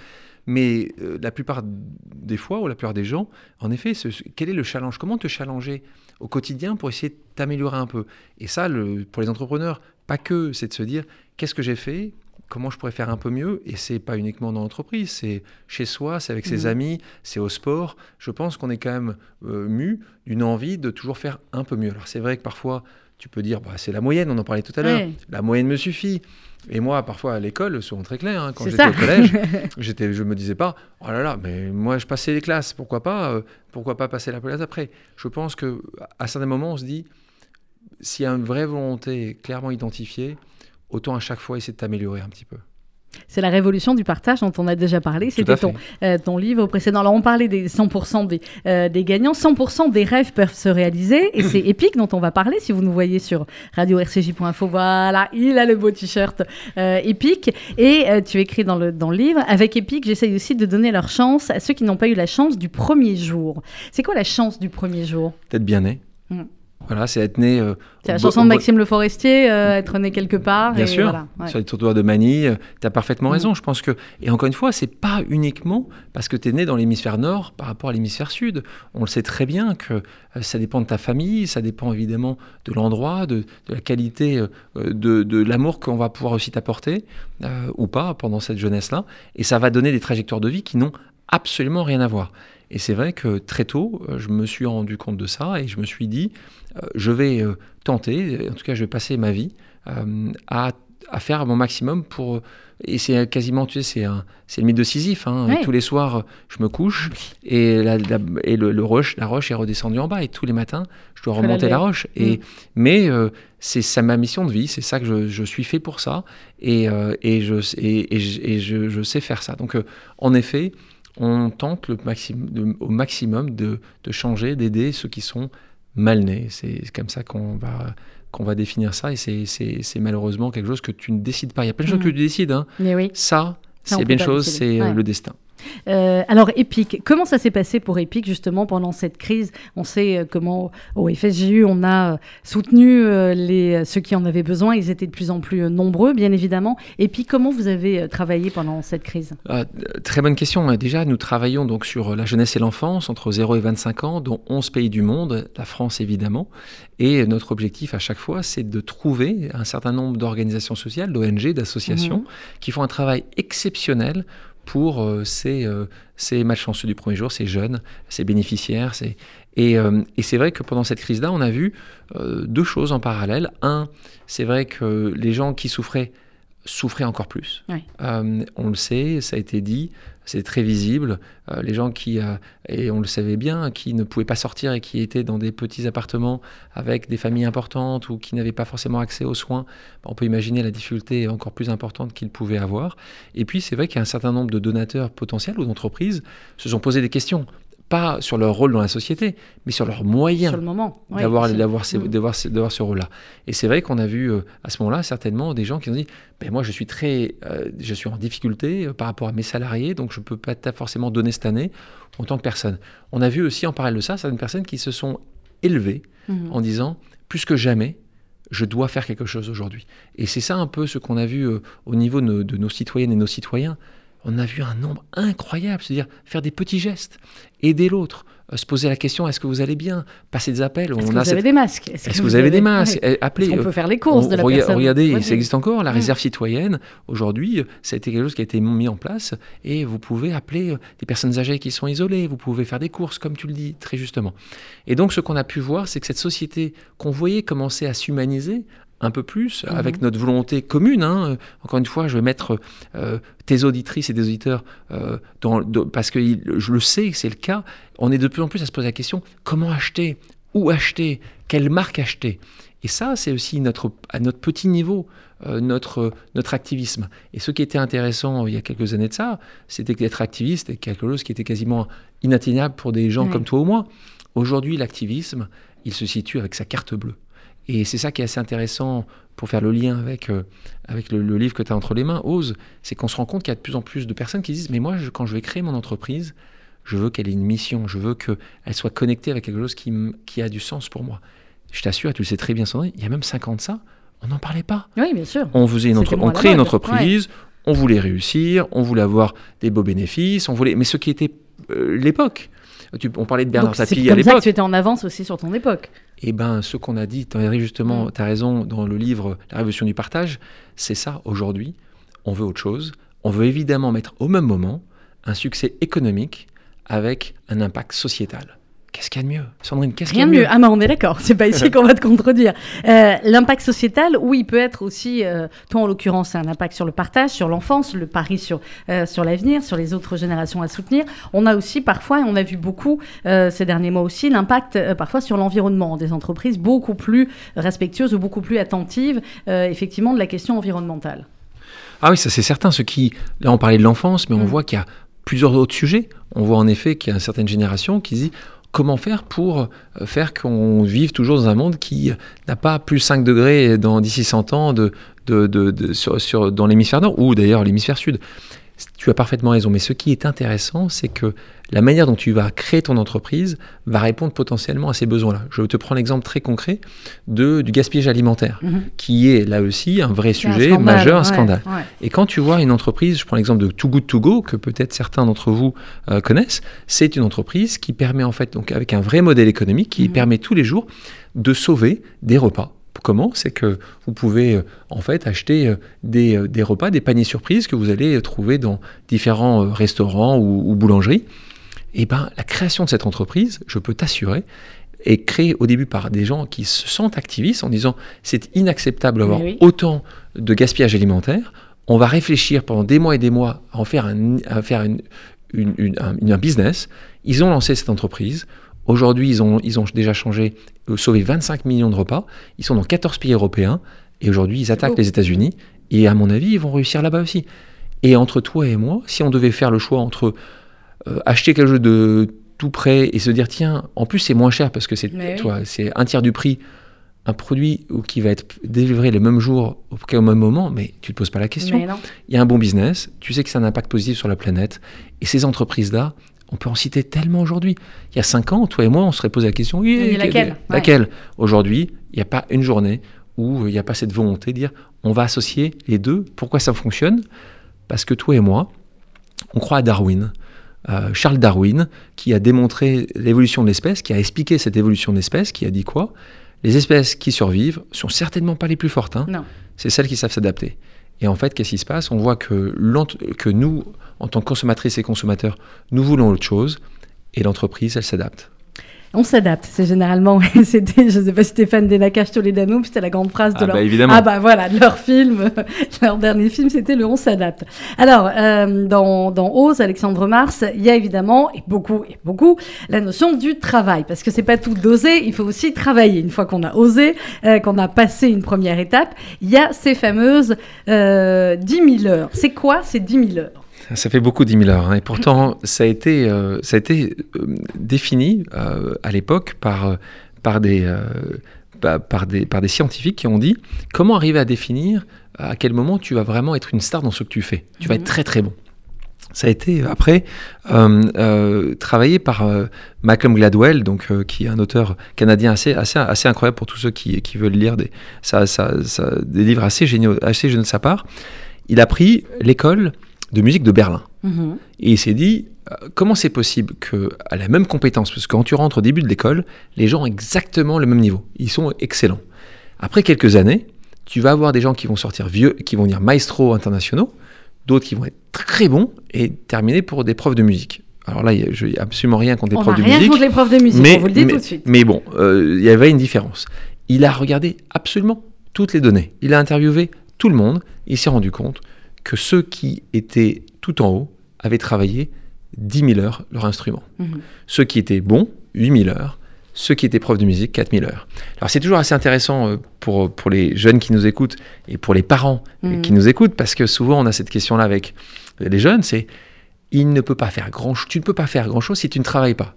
Mais euh, la plupart des fois, ou la plupart des gens, en effet, ce- quel est le challenge? Comment te challenger au quotidien pour essayer de t'améliorer un peu? Et ça, le- pour les entrepreneurs, pas que, c'est de se dire qu'est-ce que j'ai fait? Comment je pourrais faire un peu mieux? Et c'est pas uniquement dans l'entreprise, c'est chez soi, c'est avec ses Mhm. amis, c'est au sport. Je pense qu'on est quand même euh, mu d'une envie de toujours faire un peu mieux. Alors c'est vrai que parfois, tu peux dire, bah, c'est la moyenne, on en parlait tout à l'heure. Ouais. La moyenne me suffit. Et moi, parfois à l'école, souvent très clair, hein, quand j'étais au collège, *laughs* j'étais, je me disais pas, oh là là, mais moi je passais les classes, pourquoi pas, euh, pourquoi pas passer la classe après? Je pense que à certains moments, on se dit, s'il y a une vraie volonté clairement identifiée, autant à chaque fois essayer de t'améliorer un petit peu. C'est la révolution du partage dont on a déjà parlé. C'était ton, euh, ton livre précédent. Alors, on parlait des 100% des, euh, des gagnants. 100% des rêves peuvent se réaliser. Et c'est *clears throat* Epic dont on va parler. Si vous nous voyez sur radio-rcj.info, voilà, il a le beau t-shirt euh, Epic. Et euh, tu écris dans le, dans le livre, avec Epic, j'essaye aussi de donner leur chance à ceux qui n'ont pas eu la chance du premier jour. C'est quoi la chance du premier jour? D'être bien né. Mm. Voilà, c'est être né. euh, C'est la chanson de Maxime Le Forestier, euh, être né quelque part. Bien et sûr, voilà, ouais. sur les tournois de Manille, tu as parfaitement Mhm. raison. Je pense que, et encore une fois, c'est pas uniquement parce que tu es né dans l'hémisphère nord par rapport à l'hémisphère sud. On le sait très bien que euh, ça dépend de ta famille, ça dépend évidemment de l'endroit, de, de la qualité, euh, de, de l'amour qu'on va pouvoir aussi t'apporter, euh, ou pas, pendant cette jeunesse-là. Et ça va donner des trajectoires de vie qui n'ont absolument rien à voir. Et c'est vrai que très tôt, euh, je me suis rendu compte de ça et je me suis dit, euh, je vais euh, tenter, en tout cas je vais passer ma vie à, à faire mon maximum pour... Et c'est quasiment, tu sais, c'est le mythe de Sisyphe. hein. Ouais. Tous les soirs, je me couche et, la, la- et le, le roche, la roche est redescendue en bas. Et tous les matins, je dois remonter la roche. Et, Mm. Mais euh, c'est ça ma mission de vie, c'est ça que je, je suis fait pour ça. Et, euh, et, je, et, et je, et je- je sais faire ça. Donc, euh, en effet, on tente le maximum, de- au maximum de, de changer, d'aider ceux qui sont mal nés. C'est comme ça qu'on va, qu'on va définir ça. Et c'est- malheureusement quelque chose que tu ne décides pas. Il y a plein de choses Mhm. que tu décides. hein. Mais oui. Ça, c'est bien chose, c'est euh, Ouais. le destin. Euh, alors Epic, comment ça s'est passé pour Epic justement pendant cette crise? On sait euh, comment au FSJU on a euh, soutenu les, ceux qui en avaient besoin, ils étaient de plus en plus nombreux bien évidemment. Et puis comment vous avez travaillé pendant cette crise? Ah, euh, très bonne question. Déjà, nous travaillons donc sur la jeunesse et l'enfance entre 0 et 25 ans, dont 11 pays du monde, la France évidemment. Et notre objectif à chaque fois, c'est de trouver un certain nombre d'organisations sociales, d'ONG, d'associations, Mhm. qui font un travail exceptionnel pour euh, ces, euh, ces malchanceux du premier jour, ces jeunes, ces bénéficiaires. Euh, et c'est vrai que pendant cette crise-là, on a vu deux choses en parallèle. Un, c'est vrai que les gens qui souffraient souffraient encore plus. Euh, on le sait, ça a été dit, c'est très visible. Euh, les gens qui, euh, et on le savait bien, qui ne pouvaient pas sortir et qui étaient dans des petits appartements avec des familles importantes ou qui n'avaient pas forcément accès aux soins, bah, on peut imaginer la difficulté encore plus importante qu'ils pouvaient avoir. Et puis c'est vrai qu'il y a un certain nombre de donateurs potentiels ou d'entreprises se sont posé des questions, pas sur leur rôle dans la société, mais sur leurs moyens le d'avoir, d'avoir, Mm. d'avoir ce rôle-là. Et c'est vrai qu'on a vu euh, à ce moment-là certainement des gens qui ont dit ben moi je suis très euh, je suis en difficulté euh, par rapport à mes salariés donc je peux pas forcément donner cette année en tant que personne. On a vu aussi en parallèle de ça certaines personnes qui se sont élevées Mhm. en disant plus que jamais je dois faire quelque chose aujourd'hui. Et c'est ça un peu ce qu'on a vu au niveau de nos citoyennes et nos citoyens. On a vu un nombre incroyable, c'est-à-dire faire des petits gestes, aider l'autre, euh, se poser la question est-ce que vous allez bien, passer des appels. Est-ce que vous avez des masques? Est-ce que vous avez des masques? Ouais. Eh, Appelez. Euh, peut faire les courses de la on- rega- personne? Regardez, Ouais, ça existe encore, la Mm. réserve citoyenne. Aujourd'hui, euh, ça a été quelque chose qui a été mis en place et vous pouvez appeler des personnes âgées qui sont isolées, vous pouvez faire des courses, comme tu le dis très justement. Et donc, ce qu'on a pu voir, c'est que cette société qu'on voyait commencer à s'humaniser un peu plus, Mhm. avec notre volonté commune. hein. Encore une fois, je vais mettre euh, tes auditrices et des auditeurs euh, dans, dans- parce que il- je le sais c'est le cas. On est de plus en plus à se poser la question comment acheter, où acheter, quelle marque acheter? Et ça, c'est aussi notre, à notre petit niveau, euh, notre, notre activisme. Et ce qui était intéressant il y a quelques années de ça, c'était qu'être activiste était quelque chose qui était quasiment inatteignable pour des gens comme toi ou moi. Aujourd'hui, l'activisme, il se situe avec sa carte bleue. Et c'est ça qui est assez intéressant pour faire le lien avec, euh, avec le, livre que tu as entre les mains, Ose, c'est qu'on se rend compte qu'il y a de plus en plus de personnes qui disent, mais moi, quand je vais créer mon entreprise, je veux qu'elle ait une mission, je veux qu'elle soit connectée avec quelque chose qui, qui a du sens pour moi. Je t'assure, et tu le sais très bien, Sandrine, il y a même 50 ans de ça, on n'en parlait pas. Oui, bien sûr. On, faisait une on créait une entreprise, on voulait réussir, on voulait avoir des beaux bénéfices, on voulait... mais ce qui était euh, l'époque. On parlait de Bernard Tapie à l'époque. C'est ça que tu étais en avance aussi sur ton époque. Eh bien, ce qu'on a dit, justement, mm. tu as raison, dans le livre La révolution du partage, c'est ça, aujourd'hui, on veut autre chose. On veut évidemment mettre au même moment un succès économique avec un impact sociétal. Qu'est-ce qu'il y a de mieux Sandrine, qu'est-ce qu'il y a de mieux, Ah, mais on est d'accord, c'est pas *laughs* ici qu'on va te contredire. Euh, l'impact sociétal, oui, il peut être aussi, euh, toi en l'occurrence, c'est un impact sur le partage, sur l'enfance, le pari sur, euh, sur l'avenir, sur les autres générations à soutenir. On a aussi parfois, et on a vu beaucoup ces derniers mois aussi, l'impact parfois sur l'environnement, des entreprises beaucoup plus respectueuses ou beaucoup plus attentives, effectivement, de la question environnementale. Ah oui, ça c'est certain. Ce qui, là, on parlait de l'enfance, mais on mm. voit qu'il y a plusieurs autres sujets. On voit en effet qu'il y a une certaine génération qui dit comment faire pour euh, faire qu'on vive toujours dans un monde qui n'a pas plus 5 degrés dans d'ici 100 ans dans l'hémisphère nord ou d'ailleurs l'hémisphère sud tu as parfaitement raison, mais ce qui est intéressant, c'est que la manière dont tu vas créer ton entreprise va répondre potentiellement à ces besoins-là. Je te prends l'exemple très concret de, du gaspillage alimentaire, mhm. qui est là aussi un vrai sujet majeur, un scandale. Et quand tu vois une entreprise, je prends l'exemple de Too Good To Go, que peut-être certains d'entre vous euh, connaissent, c'est une entreprise qui permet en fait, donc avec un vrai modèle économique, qui mhm. permet tous les jours de sauver des repas Comment C'est que vous pouvez euh, en fait acheter euh, euh, des, repas, des paniers surprises que vous allez trouver dans différents restaurants ou, boulangeries. Et eh ben la création de cette entreprise, je peux t'assurer, est créée au début par des gens qui se sentent activistes en disant c'est inacceptable d'avoir autant de gaspillage alimentaire. On va réfléchir pendant des mois et des mois à en faire un, à faire une, un business. Ils ont lancé cette entreprise. Aujourd'hui, ils ont, ils ont déjà changé, euh, sauvé 25 millions de repas. Ils sont dans 14 pays européens. Et aujourd'hui, ils attaquent les États-Unis. Et à mon avis, ils vont réussir là-bas aussi. Et entre toi et moi, si on devait faire le choix entre euh, acheter quelque chose de tout prêt et se dire, tiens, en plus, c'est moins cher parce que c'est c'est un tiers du prix un produit qui va être délivré le même jour au même moment, mais tu ne te poses pas la question. Il y a un bon business, tu sais que c'est un impact positif sur la planète, et ces entreprises-là, on peut en citer tellement aujourd'hui. Il y a cinq ans, toi et moi, on serait posé la question oui, laquelle, laquelle? Aujourd'hui, il n'y a pas une journée où il n'y a pas cette volonté de dire on va associer les deux. Pourquoi ça fonctionne? Parce que toi et moi, on croit à Darwin. Euh, Charles Darwin, qui a démontré l'évolution de l'espèce, qui a expliqué cette évolution de l'espèce, qui a dit quoi? Les espèces qui survivent sont certainement pas les plus fortes. Hein. C'est celles qui savent s'adapter. Et en fait, qu'est-ce qui se passe? On voit que, nous, en tant que consommatrices et consommateurs, nous voulons autre chose et l'entreprise, elle s'adapte. On s'adapte, c'est généralement, *laughs* c'était, je ne sais pas si Stéphane Denakash Toledano, c'était la grande phrase de ah leur, bah évidemment. ah bah voilà, de leur film, *laughs* leur dernier film, c'était le On s'adapte. Alors, euh, dans, dans Ose, Alexandre Mars, il y a évidemment, et beaucoup, et beaucoup, la notion du travail, parce que c'est pas tout d'oser, il faut aussi travailler. Une fois qu'on a osé, euh, qu'on a passé une première étape, il y a ces fameuses euh, 10 000 heures. C'est quoi ces 10 000 heures? Ça fait beaucoup 10 000 heures. Hein. Et pourtant, ça a été, euh, ça a été euh, défini euh, à l'époque par, par, des, par, des, par des scientifiques qui ont dit comment arriver à définir à quel moment tu vas vraiment être une star dans ce que tu fais? Tu vas être très très bon. Ça a été après travaillé par Malcolm Gladwell, donc, qui est un auteur canadien assez, assez, assez incroyable pour tous ceux qui, qui veulent lire des, ça, ça, des livres assez géniaux, assez géniaux de sa part. Il a pris l'école de musique de Berlin. Mhm. Et il s'est dit, euh, comment c'est possible qu'à la même compétence, parce que quand tu rentres au début de l'école, les gens ont exactement le même niveau, ils sont excellents. Après quelques années, tu vas avoir des gens qui vont sortir vieux, qui vont dire maestro internationaux, d'autres qui vont être très bons et terminer pour des profs de musique. Alors là, je n'ai absolument rien contre les profs de musique. Rien contre les profs de musique, mais, on vous le dit tout de suite. Mais bon, euh, il y avait une différence. Il a regardé absolument toutes les données. Il a interviewé tout le monde. Il s'est rendu compte que ceux qui étaient tout en haut avaient travaillé 10 000 heures leur instrument. Mhm. Ceux qui étaient bons, 8 000 heures. ceux qui étaient profs de musique, 4000 heures. Alors c'est toujours assez intéressant euh, pour, pour les jeunes qui nous écoutent et pour les parents Mhm. qui nous écoutent, parce que souvent on a cette question-là avec les jeunes, c'est il ne peut pas faire grand, tu ne peux pas faire grand chose si tu ne travailles pas.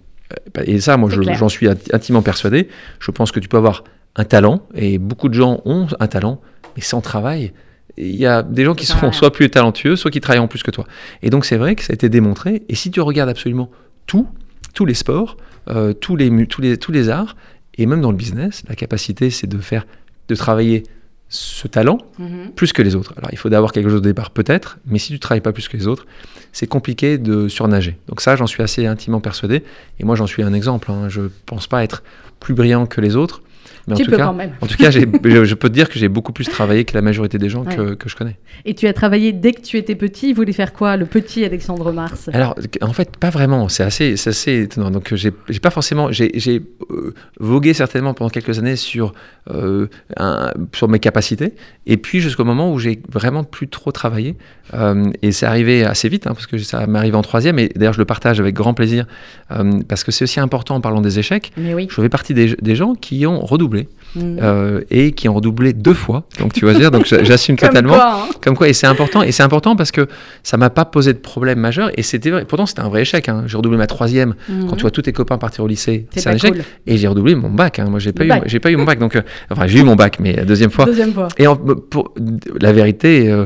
Euh, Et ça, moi, je- j'en suis int- intimement persuadé. Je pense que tu peux avoir un talent, et beaucoup de gens ont un talent, mais sans travail, il y a des gens qui sont soit plus talentueux, soit qui travaillent en plus que toi. Et donc c'est vrai que ça a été démontré. Et si tu regardes absolument tout, tous les sports, euh, tous, les, mu- tous, les, tous les arts, et même dans le business, la capacité, c'est de faire, de travailler ce talent Mhm. plus que les autres. Alors il faut d'avoir quelque chose au départ peut-être, mais si tu travailles pas plus que les autres, c'est compliqué de surnager. Donc ça, j'en suis assez intimement persuadé. Et moi, j'en suis un exemple. hein. Je pense pas être plus brillant que les autres, mais en Tu tout peux cas, quand même. en tout cas, *laughs* je, peux te dire que j'ai beaucoup plus travaillé que la majorité des gens que, Ouais. que je connais. Et tu as travaillé dès que tu étais petit. Il voulait faire quoi, le petit Alexandre Mars? Alors, en fait, pas vraiment. C'est assez, c'est assez étonnant. Donc, j'ai j'ai pas forcément. J'ai euh, vogué certainement pendant quelques années sur, euh, un- sur mes capacités. Et puis, jusqu'au moment où j'ai vraiment plus trop travaillé. Euh, et c'est arrivé assez vite, hein, parce que ça m'est arrivé en troisième. Et d'ailleurs, je le partage avec grand plaisir, euh, parce que c'est aussi important en parlant des échecs. Mais oui. Je fais partie des, des gens qui ont redoublé Mhm. euh, et qui ont redoublé deux fois. Donc, tu vas dire, donc j'a- j'assume *laughs* totalement. quoi, hein. Comme quoi, et c'est important, et c'est important parce que ça m'a pas posé de problème majeur, et c'était. Pourtant, c'était un vrai échec. hein. J'ai redoublé ma troisième. Mhm. Quand tu vois tous tes copains partir au lycée, C'est un échec. cool. Et j'ai redoublé mon bac. hein. Moi, j'ai pas eu, j'ai pas eu mon bac. Donc, euh, enfin, j'ai eu mon bac, mais la deuxième fois. Deuxième fois. Et en- pour la vérité, euh,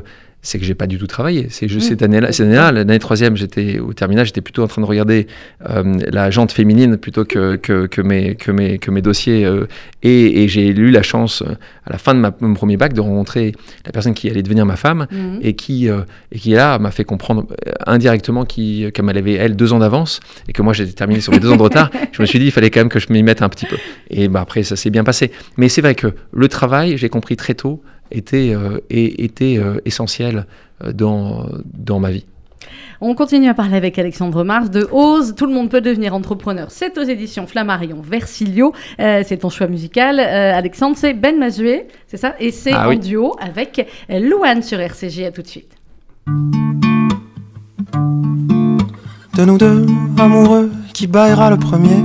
c'est que j'ai pas du tout travaillé. C'est juste Mm. cette année-là, cette année-là, l'année troisième, j'étais au terminal, j'étais plutôt en train de regarder euh, la jante féminine plutôt que, que, que mes, que, mes, que mes dossiers. euh, et et j'ai eu la chance, euh, à la fin de ma, mon premier bac, de rencontrer la personne qui allait devenir ma femme Mhm. et qui, euh, et qui là m'a fait comprendre indirectement qu'elle avait elle deux ans d'avance et que moi j'étais terminé sur mes deux ans de retard. *laughs* Je me suis dit il fallait quand même que je m'y mette un petit peu. Et bah, après ça s'est bien passé. Mais c'est vrai que le travail, j'ai compris très tôt, était, euh, et- était euh, essentiel euh, dans, dans ma vie. On continue à parler avec Alexandre Mars de Ose. Tout le monde peut devenir entrepreneur. C'est aux éditions Flammarion Versilio. Euh, c'est ton choix musical. Euh, Alexandre, c'est Ben Mazué, c'est ça? Et c'est Ah en oui. duo avec Louane sur RCJ. À tout de suite. De nous deux, amoureux, qui baillera le premier,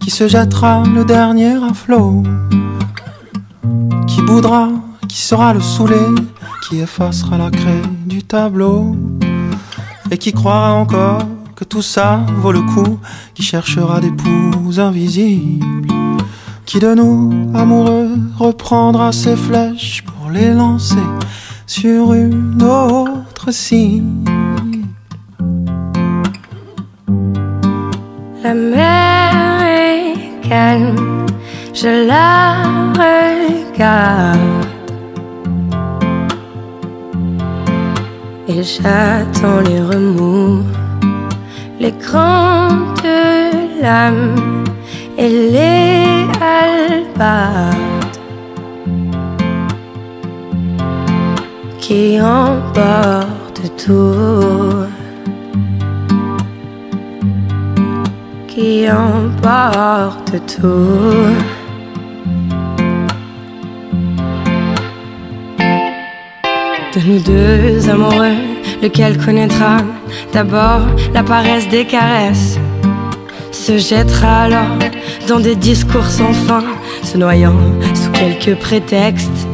qui se jettera le dernier à flot, qui boudra, qui sera le saoulé, qui effacera la craie du tableau, et qui croira encore que tout ça vaut le coup, qui cherchera des poux invisibles, qui de nous, amoureux, reprendra ses flèches pour les lancer sur une autre cible. La mer est calme, je la regarde. Et j'attends les remous, les grandes lames et les albardes qui emportent tout. qui emporte tout. De nous deux amoureux, lequel connaîtra d'abord la paresse des caresses, se jettera alors dans des discours sans fin, se noyant sous quelques prétextes,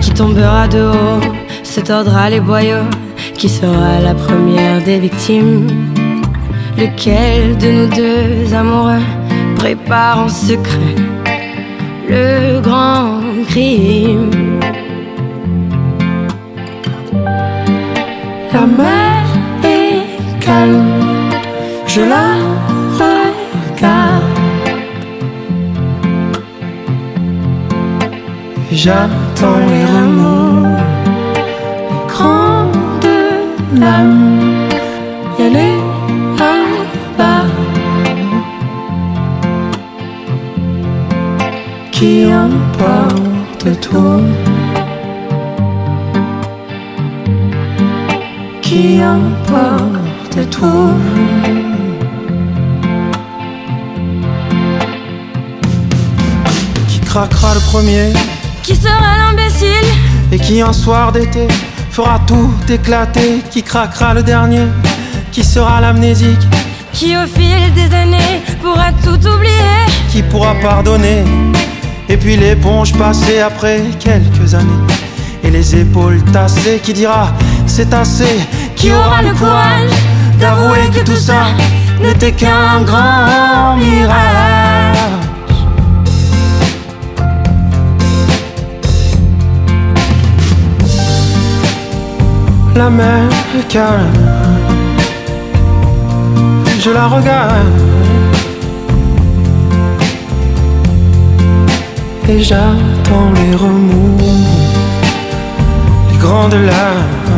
qui tombera de haut, se tordra les boyaux, qui sera la première des victimes. Lequel de nous deux amoureux prépare en secret le grand crime? Je la regarde. J'attends les remous, les grandes lames et les albards qui emportent tout, qui emportent tout. Craquera le premier. Qui sera l'imbécile et qui un soir d'été fera tout éclater, qui craquera le dernier, qui sera l'amnésique, Qui au fil des années pourra tout oublier Qui pourra pardonner. Et puis l'éponge passée après quelques années. Et les épaules tassées Qui dira c'est assez. Qui aura le courage d'avouer que tout ça n'était qu'un grand mirage? La mer est calme. Je la regarde. Et j'attends les remous Les grandes larmes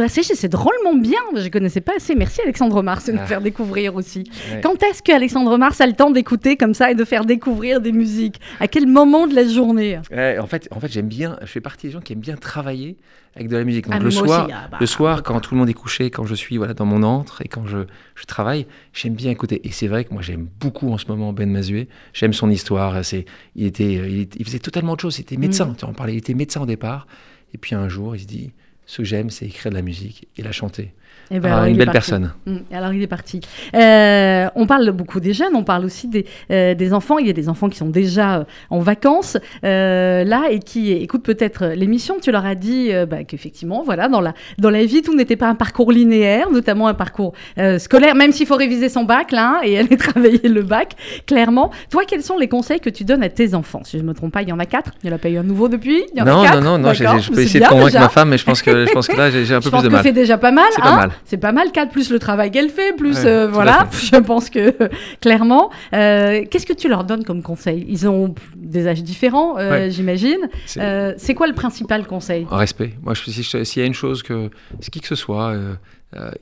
RCG, c'est drôlement bien. Je connaissais pas assez. Merci Alexandre Mars de nous Ah. faire découvrir aussi. Ouais. Quand est-ce qu'Alexandre Mars a le temps d'écouter comme ça et de faire découvrir des musiques? À quel moment de la journée? Ouais, en fait, en fait j'aime bien, je fais partie des gens qui aiment bien travailler avec de la musique. Donc Ah, le mais moi soir, aussi, ah, bah, le soir, quand tout le monde est couché, quand je suis voilà dans mon antre et quand je, je travaille, j'aime bien écouter. Et c'est vrai que moi j'aime beaucoup en ce moment Ben Mazué. J'aime son histoire. C'est, il était, euh, il, faisait totalement autre chose. Il était médecin. Mm. Tu en parlais. Il était médecin au départ. Et puis un jour, il se dit, ce que j'aime, c'est écrire de la musique et la chanter. Eh ben, Ah, une belle parti. personne. Mm, alors il est parti. Euh, on parle beaucoup des jeunes, on parle aussi des, euh, des enfants. Il y a des enfants qui sont déjà euh, en vacances là et qui écoutent peut-être l'émission. Tu leur as dit bah, qu'effectivement, voilà, dans la, dans la vie, tout n'était pas un parcours linéaire, notamment un parcours scolaire, même s'il faut réviser son bac là hein, et *laughs* aller travailler le bac, clairement. Toi, quels sont les conseils que tu donnes à tes enfants? Si je ne me trompe pas, il y en a quatre. Il n'y en a pas eu un nouveau depuis? Il y en a Non, quatre? non, non, non, je peux essayer de convaincre déjà. ma femme, mais je pense que, je pense que là, j'ai un *laughs* peu Je plus pense de que mal. c'est déjà pas mal. C'est pas hein? mal. C'est pas mal, 4 plus le travail qu'elle fait, plus Ouais, euh, voilà. *laughs* Je pense que clairement. Euh, Qu'est-ce que tu leur donnes comme conseil? Ils ont des âges différents, euh, Ouais. j'imagine. C'est- quoi le principal conseil? Respect. Moi, je- si je- s'il y a une chose que, c'est qui que ce soit,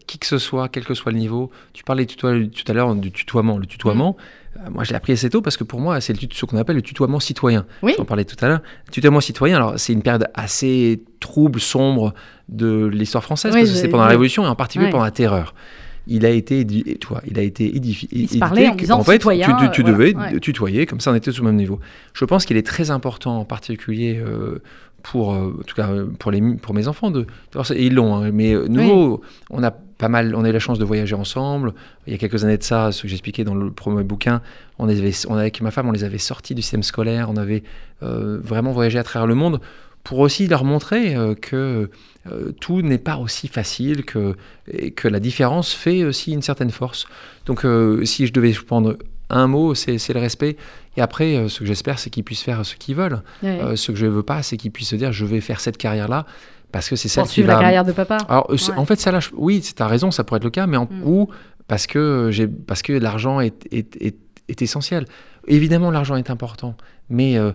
qui que ce soit, quel que soit le niveau, tu parlais tout à, l'heure du tutoiement. Le tutoiement, Mm. euh, moi, je l'ai appris assez tôt parce que pour moi, c'est ce qu'on appelle le tutoiement citoyen. Oui. J'en parlais tout à l'heure. Le tutoiement citoyen, alors c'est une période assez trouble, sombre de l'histoire française Oui, parce que c'est pendant la. Révolution et en particulier Ouais. pendant la Terreur. Il a été, toi, il a été édifié. Il se parlait en disant fait, citoyen, tu, tu- tu euh, voilà, devais ouais. tutoyer, comme ça on était le même niveau. Je pense qu'il est très important, en particulier euh, pour, euh, en tout cas, pour, les, pour mes enfants, de. Et ils l'ont, hein, mais nouveau, on a pas mal, on a eu la chance de voyager ensemble. Il y a quelques années de ça, ce que j'expliquais dans le premier bouquin, on avait, on, avec ma femme, on les avait sortis du système scolaire, on avait euh, vraiment voyagé à travers le monde pour aussi leur montrer euh, que euh, tout n'est pas aussi facile, que, et que la différence fait aussi une certaine force. Donc euh, si je devais prendre un mot, c'est le respect. Et après, ce que j'espère, c'est qu'ils puissent faire ce qu'ils veulent. Ouais. Euh, ce que je ne veux pas, c'est qu'ils puissent se dire, je vais faire cette carrière-là, parce que c'est celle qui va... la carrière de papa Alors, Ouais. en fait, ça, là, je- oui, tu as raison, ça pourrait être le cas, mais en, Mm. ou parce que, parce que l'argent est, est, est, est essentiel. Évidemment, l'argent est important, mais euh,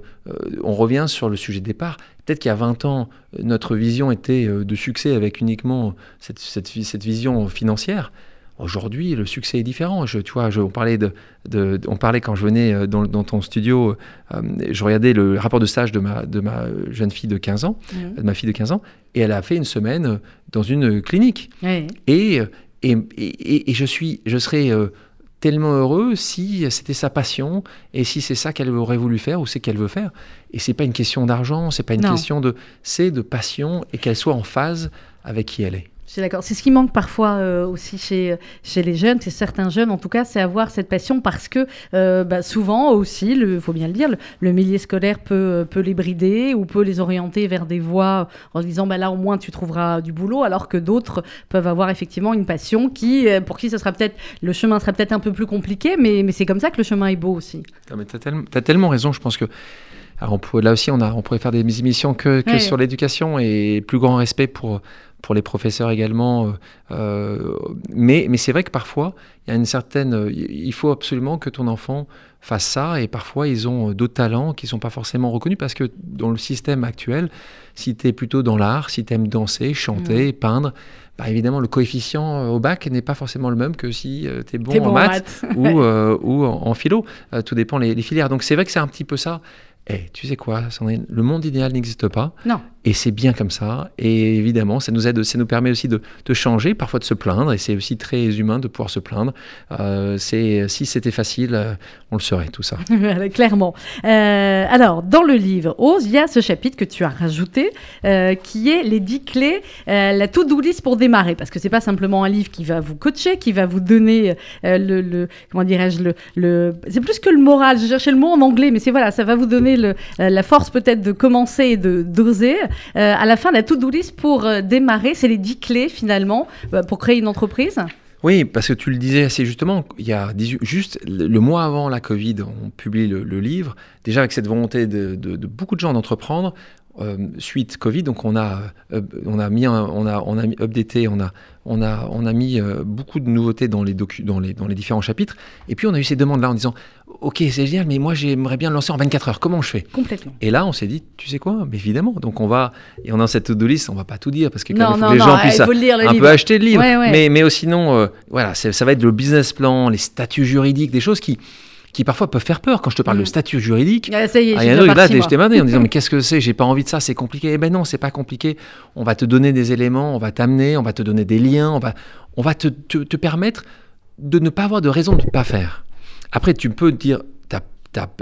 on revient sur le sujet de départ. Peut-être qu'il y a 20 ans, euh, notre vision était euh, de succès avec uniquement cette, cette, vi- cette vision financière. Aujourd'hui, le succès est différent. Je, tu vois, je, on, parlait de, de- de- on parlait quand je venais euh, dans, dans ton studio, euh, je regardais le rapport de stage de ma, de ma jeune fille de 15 ans, Mhm. de ma fille de 15 ans, et elle a fait une semaine dans une clinique. Et, et, et, et je, suis, je serais euh, tellement heureux si c'était sa passion et si c'est ça qu'elle aurait voulu faire ou c'est qu'elle veut faire. Et c'est pas une question d'argent, c'est pas une Non. question de. C'est de passion et qu'elle soit en phase avec qui elle est. Suis d'accord. C'est ce qui manque parfois euh, aussi chez, chez les jeunes, chez certains jeunes en tout cas, c'est avoir cette passion parce que euh, bah, souvent aussi, il faut bien le dire, le, le milieu scolaire peut, peut les brider ou peut les orienter vers des voies en se disant bah, là au moins tu trouveras du boulot, alors que d'autres peuvent avoir effectivement une passion qui, euh, pour qui ce sera peut-être, le chemin sera peut-être un peu plus compliqué, mais, mais c'est comme ça que le chemin est beau aussi. Non, mais tu as, tellement raison, je pense que. Alors on pourrait, là aussi, on, a, on pourrait faire des émissions que, que Ouais. sur l'éducation et plus grand respect pour, pour les professeurs également. mais mais c'est vrai que parfois, il y a une certaine. Il faut absolument que ton enfant fasse ça, et parfois, ils ont d'autres talents qui ne sont pas forcément reconnus parce que dans le système actuel, si tu es plutôt dans l'art, si tu aimes danser, chanter, mmh. peindre, bah, évidemment, le coefficient euh, au bac n'est pas forcément le même que si euh, tu es bon en maths, ou, *laughs* euh, ou en, philo. tout dépend les, les filières. Donc c'est vrai que c'est un petit peu ça. Et eh, tu sais quoi, Sandrine, le monde idéal n'existe pas. Non. Et c'est bien comme ça. Et évidemment, ça nous aide, ça nous permet aussi de, de changer, parfois de se plaindre. Et c'est aussi très humain de pouvoir se plaindre. Euh, c'est, si c'était facile, euh, on le saurait, tout ça. *laughs* Clairement. Euh, alors, dans le livre Ose, il y a ce chapitre que tu as rajouté, qui est les 10 clés, la to-do list pour démarrer. Parce que c'est pas simplement un livre qui va vous coacher, qui va vous donner le, le, comment dirais-je, le, le, c'est plus que le moral. Je cherchais le mot en anglais, mais c'est voilà, ça va vous donner le, la force peut-être de commencer et de d'oser. Euh, à la fin, la to-do list pour euh, démarrer, c'est les 10 clés finalement euh, pour créer une entreprise oui, parce que tu le disais assez justement, il y a juste le mois avant la Covid, on publie le, livre, déjà avec cette volonté de, beaucoup de gens d'entreprendre, suite Covid, donc on a, on a mis, on a, on a updaté, on a, on a, on a mis beaucoup de nouveautés dans les, dans, les, dans les différents chapitres, et puis on a eu ces demandes-là en disant, ok, c'est génial, mais moi j'aimerais bien le lancer en 24 heures. Comment je fais Complètement. Et là, on s'est dit, tu sais quoi? Mais évidemment. Donc on va, et on a cette to-do list, on va pas tout dire parce que quand les gens puissent un peu acheter le livre. Mais, mais sinon, euh, voilà, ça va être le business plan, les statuts juridiques, des choses qui qui parfois peuvent faire peur. Quand je te parle de mm. statut juridique, ah, ça y est, ah, il a là, j'étais en disant mais qu'est-ce que c'est? J'ai pas envie de ça, c'est compliqué. Eh ben non, c'est pas compliqué. On va te donner des éléments, on va t'amener, on va te donner des liens, on va, on va te, te, te permettre de ne pas avoir de raison de ne pas faire. Après, tu peux dire,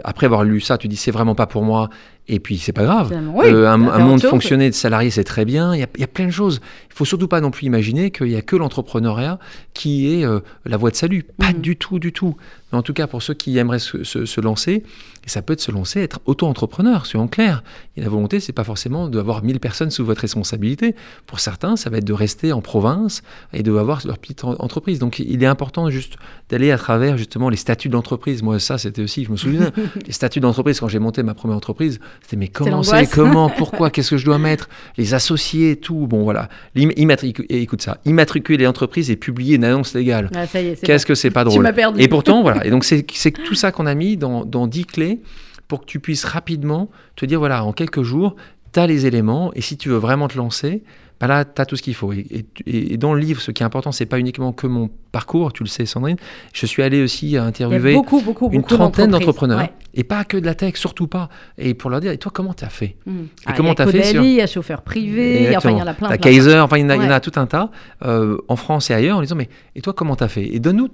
après avoir lu ça, tu dis c'est vraiment pas pour moi, et puis c'est pas grave. Euh, un, monde fonctionné de salariés, c'est très bien. Il y, a, il y, a, plein de choses. Il faut surtout pas non plus imaginer qu'il y a que l'entrepreneuriat qui est euh, la voie de salut. Pas mhm. du tout, du tout. Mais en tout cas, pour ceux qui aimeraient se, se, lancer, et ça peut être se lancer, être auto-entrepreneur, soyons clairs. Et la volonté, c'est pas forcément d'avoir 1000 personnes sous votre responsabilité. Pour certains, ça va être de rester en province et de avoir leur petite entreprise. Donc il est important juste d'aller à travers justement les statuts d'entreprise. Moi, ça, c'était aussi, je me souviens, *laughs* les statuts d'entreprise quand j'ai monté ma première entreprise. C'était mais comment c'est, comment, *laughs* pourquoi, qu'est-ce que je dois mettre, les associés, tout. Bon voilà, écoute ça, immatriculer l'entreprise et publier une annonce légale. Ah, qu'est-ce que c'est pas drôle? Et pourtant *laughs* voilà, et donc c'est, tout ça qu'on a mis dans, dans 10 clés pour que tu puisses rapidement te dire voilà, en quelques jours, tu as les éléments et si tu veux vraiment te lancer, bah là, tu as tout ce qu'il faut. Et, dans le livre, ce qui est important, c'est pas uniquement que mon parcours, tu le sais, Sandrine. Je suis allé aussi interviewer beaucoup, beaucoup, une trentaine d'entrepreneurs. Et pas que de la tech, surtout pas. Et pour leur dire, et toi, comment tu as fait? Mmh. Et ah, comment tu as fait sur... Il y a chauffeur privé, enfin, il y en a plein. Kaiser, enfin, il y, en a, tout un tas, euh, en France et ailleurs, en disant, mais et toi, comment tu as fait? Et donne-nous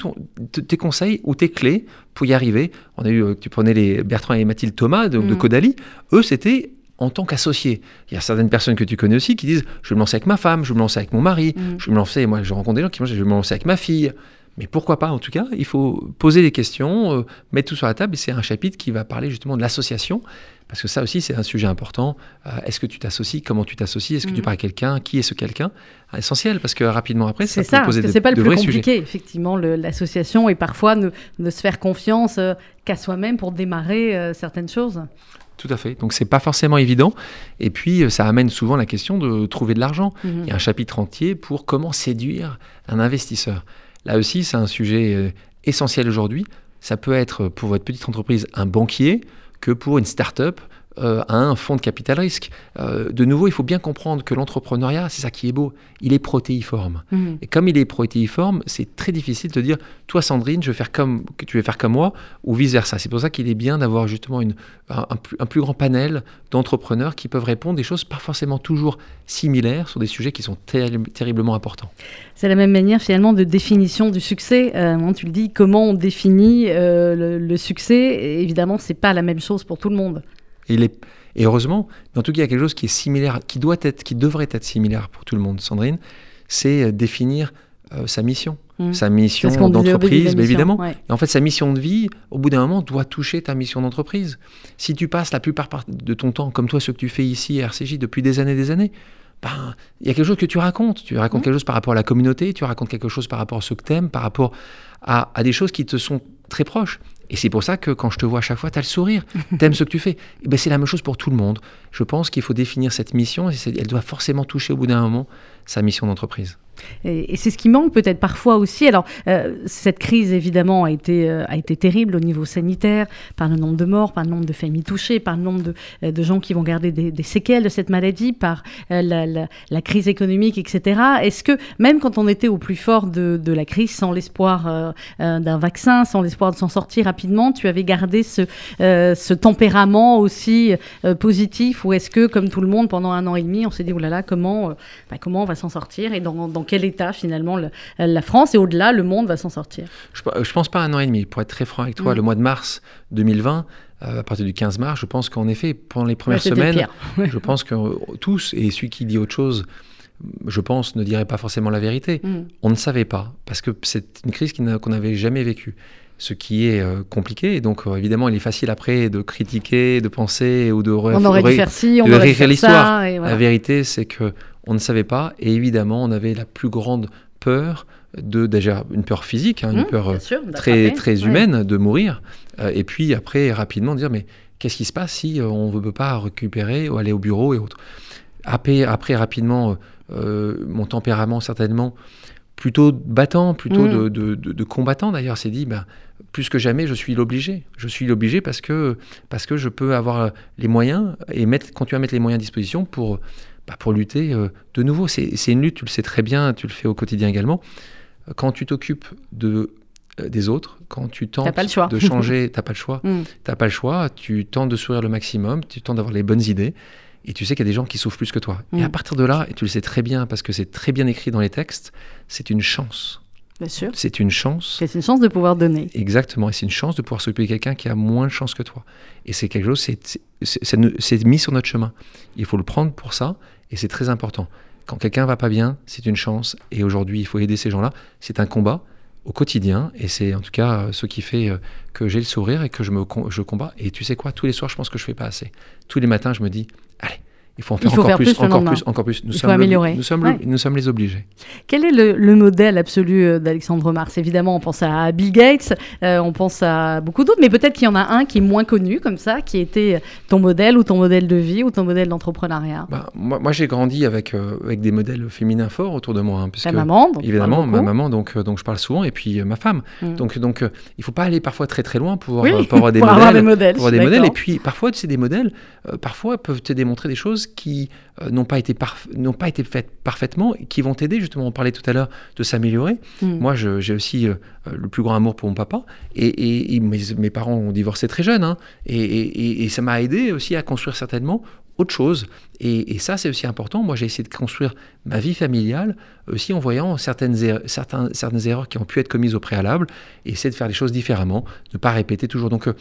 tes conseils ou tes clés pour y arriver. On a eu, euh, tu prenais les Bertrand et Mathilde Thomas de, de Caudalie. Mmh. Eux, c'était en tant qu'associé. Il y a certaines personnes que tu connais aussi qui disent je vais me lancer avec ma femme, je vais me lancer avec mon mari, mm. je vais me lancer, moi je rencontre des gens qui me disent je vais me lancer avec ma fille. Mais pourquoi pas en tout cas Il faut poser des questions, euh, mettre tout sur la table et c'est un chapitre qui va parler justement de l'association. Parce que ça aussi, c'est un sujet important. Euh, est-ce que tu t'associes Comment tu t'associes Est-ce que tu mm. parles à quelqu'un Qui est ce quelqu'un? Essentiel, parce que rapidement après, ça, ça peut poser C'est pas le plus compliqué, effectivement, l'association, et parfois ne, se faire confiance euh, qu'à soi-même pour démarrer certaines choses. Tout à fait. Donc c'est pas forcément évident. Et puis euh, ça amène souvent la question de trouver de l'argent. Mhm. Il y a un chapitre entier pour comment séduire un investisseur. Là aussi, c'est un sujet euh, essentiel aujourd'hui. Ça peut être pour votre petite entreprise un banquier que pour une start-up euh, à un fonds de capital risque. Euh, de nouveau, il faut bien comprendre que l'entrepreneuriat, c'est ça qui est beau, il est protéiforme. Mhm. Et comme il est protéiforme, c'est très difficile de dire, toi Sandrine, je vais faire comme, tu veux faire comme moi, ou vice-versa. C'est pour ça qu'il est bien d'avoir justement une, un, plus, grand panel d'entrepreneurs qui peuvent répondre des choses pas forcément toujours similaires sur des sujets qui sont terriblement importants. C'est la même manière finalement de définition du succès. Euh, tu le dis, comment on définit le, le, succès? Évidemment, c'est pas la même chose pour tout le monde. Et, heureusement, mais en tout cas, il y a quelque chose qui est similaire, qui doit être, qui devrait être similaire pour tout le monde, Sandrine, c'est euh, définir euh, sa mission. Mmh. Sa mission d'entreprise, évidemment. Et en fait, sa mission de vie, au bout d'un moment, doit toucher ta mission d'entreprise. Si tu passes la plupart de ton temps, comme toi, ce que tu fais ici à RCJ depuis des années et des années, ben, il y a quelque chose que tu racontes. Tu racontes mmh. quelque chose par rapport à la communauté, tu racontes quelque chose par rapport à ce que tu aimes, par rapport à, à, des choses qui te sont très proches. Et c'est pour ça que quand je te vois à chaque fois, tu as le sourire, *laughs* t'aimes ce que tu fais. Et ben, c'est la même chose pour tout le monde. Je pense qu'il faut définir cette mission et elle doit forcément toucher au bout d'un moment sa mission d'entreprise. Et, c'est ce qui manque peut-être parfois aussi. Alors, euh, cette crise, évidemment, a été, euh, a été terrible au niveau sanitaire, par le nombre de morts, par le nombre de familles touchées, par le nombre de, euh, de gens qui vont garder des, séquelles de cette maladie, par la, crise économique, etc. Est-ce que, même quand on était au plus fort de, de la crise, sans l'espoir d'un vaccin, sans l'espoir de s'en sortir rapidement, tu avais gardé ce, ce tempérament aussi positif? Ou est-ce que, comme tout le monde, pendant un an et demi, on s'est dit, oh là là, comment, bah, comment on va s'en sortir? Et dans quel état finalement la France et au-delà, le monde va s'en sortir Je ne pense pas un an et demi. Pour être très franc avec toi, mm. le mois de mars 2020, euh, à partir du 15 mars, je pense qu'en effet, pendant les premières semaines, *laughs* je pense que tous, et celui qui dit autre chose, je pense, ne dirait pas forcément la vérité. Mm. On ne savait pas, parce que c'est une crise qu'on n'avait jamais vécue ce qui est euh, compliqué. Et donc, euh, évidemment, il est facile après de critiquer, de penser ou de, on aurait dû faire ci, on aurait dû faire l'histoire. La vérité, c'est que on ne savait pas. Et évidemment, on avait la plus grande peur de déjà une peur physique, hein, une mmh, peur euh, très très humaine de mourir. Euh, et puis après rapidement dire mais qu'est-ce qui se passe si euh, on ne veut pas récupérer ou aller au bureau et autres? Après, après rapidement mon tempérament certainement plutôt battant, plutôt mmh. de, de, combattant d'ailleurs, s'est dit ben, plus que jamais, je suis l'obligé. Je suis l'obligé parce que, parce que je peux avoir les moyens et mettre, continuer à mettre les moyens à disposition pour, bah, pour lutter euh, de nouveau. C'est une lutte, tu le sais très bien, tu le fais au quotidien également. Quand tu t'occupes de euh, des autres, quand tu tentes de changer, t'as pas le choix. *laughs* Mm. T'as pas le choix. Tu tentes de sourire le maximum, tu tentes d'avoir les bonnes idées, et tu sais qu'il y a des gens qui souffrent plus que toi. Et à partir de là, et tu le sais très bien parce que c'est très bien écrit dans les textes, c'est une chance. Bien sûr. C'est une chance. C'est une chance de pouvoir donner. Exactement. Et c'est une chance de pouvoir s'occuper de quelqu'un qui a moins de chance que toi. Et c'est quelque chose, c'est mis sur notre chemin. Il faut le prendre pour ça. Et c'est très important. Quand quelqu'un va pas bien, c'est une chance. Et aujourd'hui, il faut aider ces gens-là. C'est un combat au quotidien. Et c'est en tout cas euh, ce qui fait euh, que j'ai le sourire et que je me je combats. Et tu sais quoi, tous les soirs, je pense que je fais pas assez. Tous les matins, je me dis, allez, il faut en faire, encore, plus, encore plus, encore plus, Nous, sommes, améliorer. nous, sommes, nous sommes les obligés. Quel est le, modèle absolu euh, d'Alexandre Mars? Évidemment, on pense à Bill Gates, euh, on pense à beaucoup d'autres, mais peut-être qu'il y en a un qui est moins connu comme ça, qui était ton modèle ou ton modèle de vie ou ton modèle d'entrepreneuriat. Bah, moi, moi j'ai grandi avec, euh, avec des modèles féminins forts autour de moi. Hein, Ta maman, donc Évidemment, ma maman, donc, donc je parle souvent, et puis ma femme. Mm. Donc, donc il ne faut pas aller parfois très très loin pour, pour avoir *laughs* des modèles. des modèles. Pour avoir des modèles. Et puis parfois, tu sais, des modèles, parfois peuvent te démontrer des choses qui euh, n'ont pas été, n'ont pas été faites parfaitement, qui vont t'aider, justement, on parlait tout à l'heure de s'améliorer. Mm. Moi, j'ai aussi euh, le plus grand amour pour mon papa, et, mes, parents ont divorcé très jeunes, hein. et, ça m'a aidé aussi à construire certainement autre chose. Et, ça, c'est aussi important. Moi, j'ai essayé de construire ma vie familiale aussi en voyant certaines, erreurs, certains, certaines erreurs qui ont pu être commises au préalable et essayer de faire les choses différemment, ne pas répéter toujours. Donc, euh,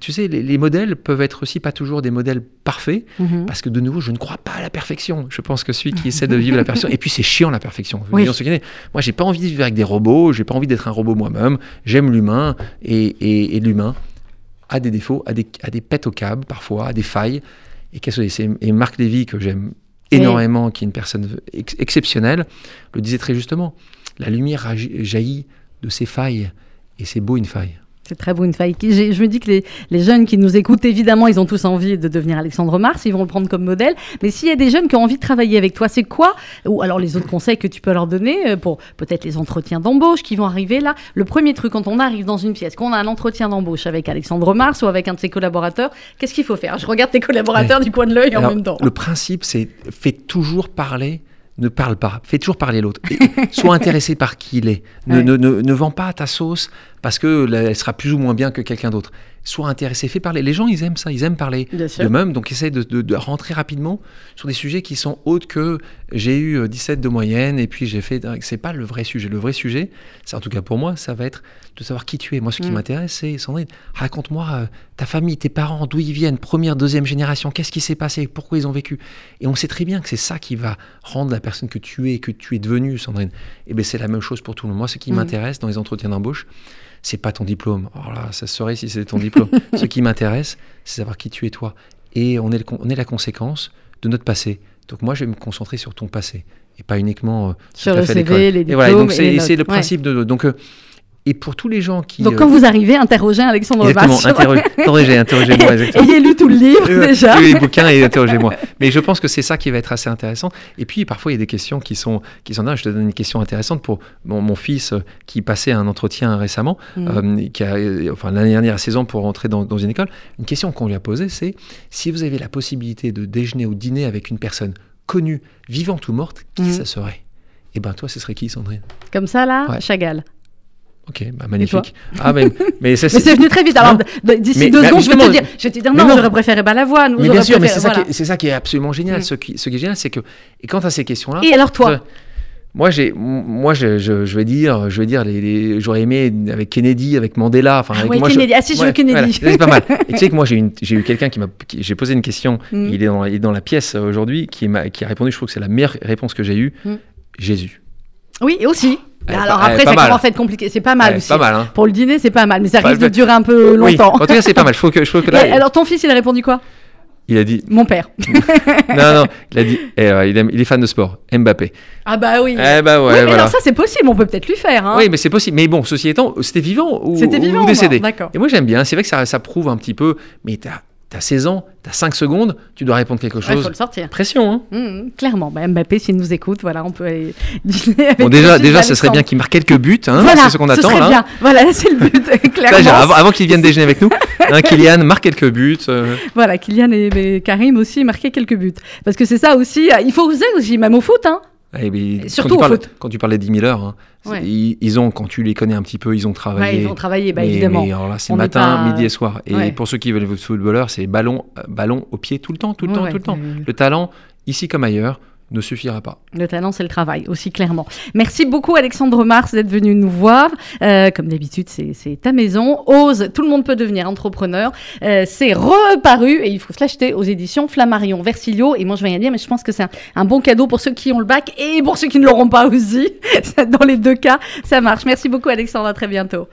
tu sais, les, modèles peuvent être aussi pas toujours des modèles parfaits mhm. parce que de nouveau, je ne crois pas à la perfection. Je pense que celui qui essaie de vivre la perfection, *laughs* et puis c'est chiant la perfection. Oui. Moi, j'ai pas envie de vivre avec des robots, j'ai pas envie d'être un robot moi-même. J'aime l'humain et, l'humain a des défauts, a des, a des pètes au câble parfois, a des failles. Et, et Marc Lévy, que j'aime énormément, qui est une personne exceptionnelle, le disait très justement. La lumière jaillit de ses failles, et c'est beau une faille. C'est très beau une faille. Je me dis que les, jeunes qui nous écoutent, évidemment, ils ont tous envie de devenir Alexandre Mars, ils vont le prendre comme modèle. Mais s'il y a des jeunes qui ont envie de travailler avec toi, c'est quoi Ou alors les autres conseils que tu peux leur donner euh, pour peut-être les entretiens d'embauche qui vont arriver là. Le premier truc, quand on arrive dans une pièce, qu'on a un entretien d'embauche avec Alexandre Mars ou avec un de ses collaborateurs, qu'est-ce qu'il faut faire? Je regarde tes collaborateurs du coin de l'œil en même temps. Le principe, c'est fais toujours parler ne parle pas, fais toujours parler l'autre. *laughs* Sois intéressé par qui il est. Ne, ne, ne, ne vends pas ta sauce parce qu'elle sera plus ou moins bien que quelqu'un d'autre. Sois intéressé, fais parler. Les gens, ils aiment ça, ils aiment parler d'eux-mêmes, donc essaie de, de, rentrer rapidement sur des sujets qui sont autres que j'ai eu 17 euh, de moyenne et puis j'ai fait. C'est pas le vrai sujet. Le vrai sujet, c'est en tout cas pour moi, ça va être de savoir qui tu es. Moi, ce qui mm. m'intéresse, c'est Sandrine, raconte-moi euh, ta famille, tes parents, d'où ils viennent, première, deuxième génération, qu'est-ce qui s'est passé, pourquoi ils ont vécu. Et on sait très bien que c'est ça qui va rendre la personne que tu es, que tu es devenue, Sandrine. Et bien, c'est la même chose pour tout le monde. Moi, ce qui mm. m'intéresse dans les entretiens d'embauche, c'est pas ton diplôme. Alors là, ça serait si c'était ton diplôme. *laughs* Ce qui m'intéresse, c'est savoir qui tu es toi. Et on est, on est la conséquence de notre passé. Donc moi, je vais me concentrer sur ton passé et pas uniquement euh, sur le CV, les diplômes. Et voilà, donc c'est le principe de. Donc euh, Et pour tous les gens qui. Donc euh, quand vous arrivez, interrogez Alexandre Exactement, interrogez- interrogez, interrogez-moi, *laughs* exactement. Ayez lu tout le livre Euh, déjà. oui, les bouquins et interrogez-moi. Mais je pense que c'est ça qui va être assez intéressant. Et puis parfois il y a des questions qui sont qui sont dingues. Je te donne une question intéressante pour mon, mon fils euh, qui passait un entretien récemment, Mm. euh, qui a enfin l'année dernière à 16 ans pour rentrer dans, dans une école. Une question qu'on lui a posée, c'est si vous avez la possibilité de déjeuner ou dîner avec une personne connue, vivante ou morte, qui Mm. ça serait? Eh ben toi, ce serait qui, Sandrine? Comme ça là, Ouais. Chagall. Ok, bah, magnifique. Ah mais mais ça *laughs* Mais c'est venu très vite. Alors d'ici deux bah, secondes, je vais te dire, je vais te dire non, non. j'aurais préféré Balavoine. Mais bien sûr, mais c'est ça, qui est- c'est ça qui est absolument génial. Mm. Ce, qui, ce qui est génial, c'est que et quant à ces questions-là, Et alors toi Ouais. Moi, j'ai, moi, je, je, je vais dire, je vais dire, les, les- j'aurais aimé avec Kennedy, avec Mandela, enfin, Ah ouais, moi, Kennedy. Ah si, je veux Kennedy. voilà, c'est pas mal. *laughs* Et tu sais que moi, j'ai, une, j'ai eu quelqu'un qui m'a, j'ai posé une question. Mm. Il est dans, il est dans la pièce euh, aujourd'hui, qui m'a, qui a répondu. Je trouve que c'est la meilleure réponse que j'ai eue. Mm. Jésus. Oui, et aussi. Elle alors pas- elle après, ça mal. commence à être compliqué. C'est pas mal Ouais, aussi. pas mal, hein. Pour le dîner, c'est pas mal, mais ça risque de durer un peu Oui. longtemps. En tout cas, c'est pas mal. Je trouve que, je trouve que *laughs* Et là, alors ton fils, il a répondu quoi? Il a dit, Mon père. *laughs* non, non, il a dit, eh, il, aime- il est fan de sport, Mbappé. Ah bah oui. Eh bah ouais, oui, mais voilà. alors ça c'est possible, on peut peut-être lui faire. Hein. Oui, mais c'est possible. Mais bon, ceci étant, c'était vivant ou, C'était ou vivant, décédé. d'accord. Et moi, j'aime bien. C'est vrai que ça, ça prouve un petit peu. Mais t'as as 16 ans, t'as 5 secondes, tu dois répondre quelque Il chose. faut le sortir. Pression, hein Mmh, clairement. Bah, Mbappé, s'il nous écoute, voilà, on peut aller *laughs* dîner avec Bon, déjà, déjà, ce serait bien qu'il marque quelques buts. Hein, voilà, c'est ce qu'on attend. serait là. bien. Voilà, *laughs* c'est le but, Là, clairement. avant avant qu'il vienne déjeuner avec nous, *laughs* hein, Kylian marque quelques buts. euh, Voilà, Kylian et, et Karim aussi marquaient quelques buts. Parce que c'est ça aussi, euh, il faut oser aussi, même au foot. Hein. Puis, Et surtout quand, tu parles, foot. quand tu parles des 10 000 heures, hein, Ouais. ils, ils ont, quand tu les connais un petit peu, ils ont Ouais, travaillé. ils vont travailler, bah, mais, évidemment. mais alors là, c'est matin, pas- midi et soir. Et Ouais. pour ceux qui veulent être footballeurs, c'est ballon, euh, ballon au pied tout le temps, tout le Ouais, temps, ouais, tout le temps. Le talent, ici comme ailleurs, ne suffira pas. Le talent, c'est le travail, aussi clairement. Merci beaucoup, Alexandre Mars, d'être venu nous voir. Euh, comme d'habitude, c'est ta maison. Ose, tout le monde peut devenir entrepreneur. Euh, c'est reparu et il faut se l'acheter aux éditions Flammarion Versilio. Et moi, je vais rien dire, mais je pense que c'est un, un bon cadeau pour ceux qui ont le bac et pour ceux qui ne l'auront pas aussi. *laughs* Dans les deux cas, ça marche. Merci beaucoup, Alexandre. À très bientôt.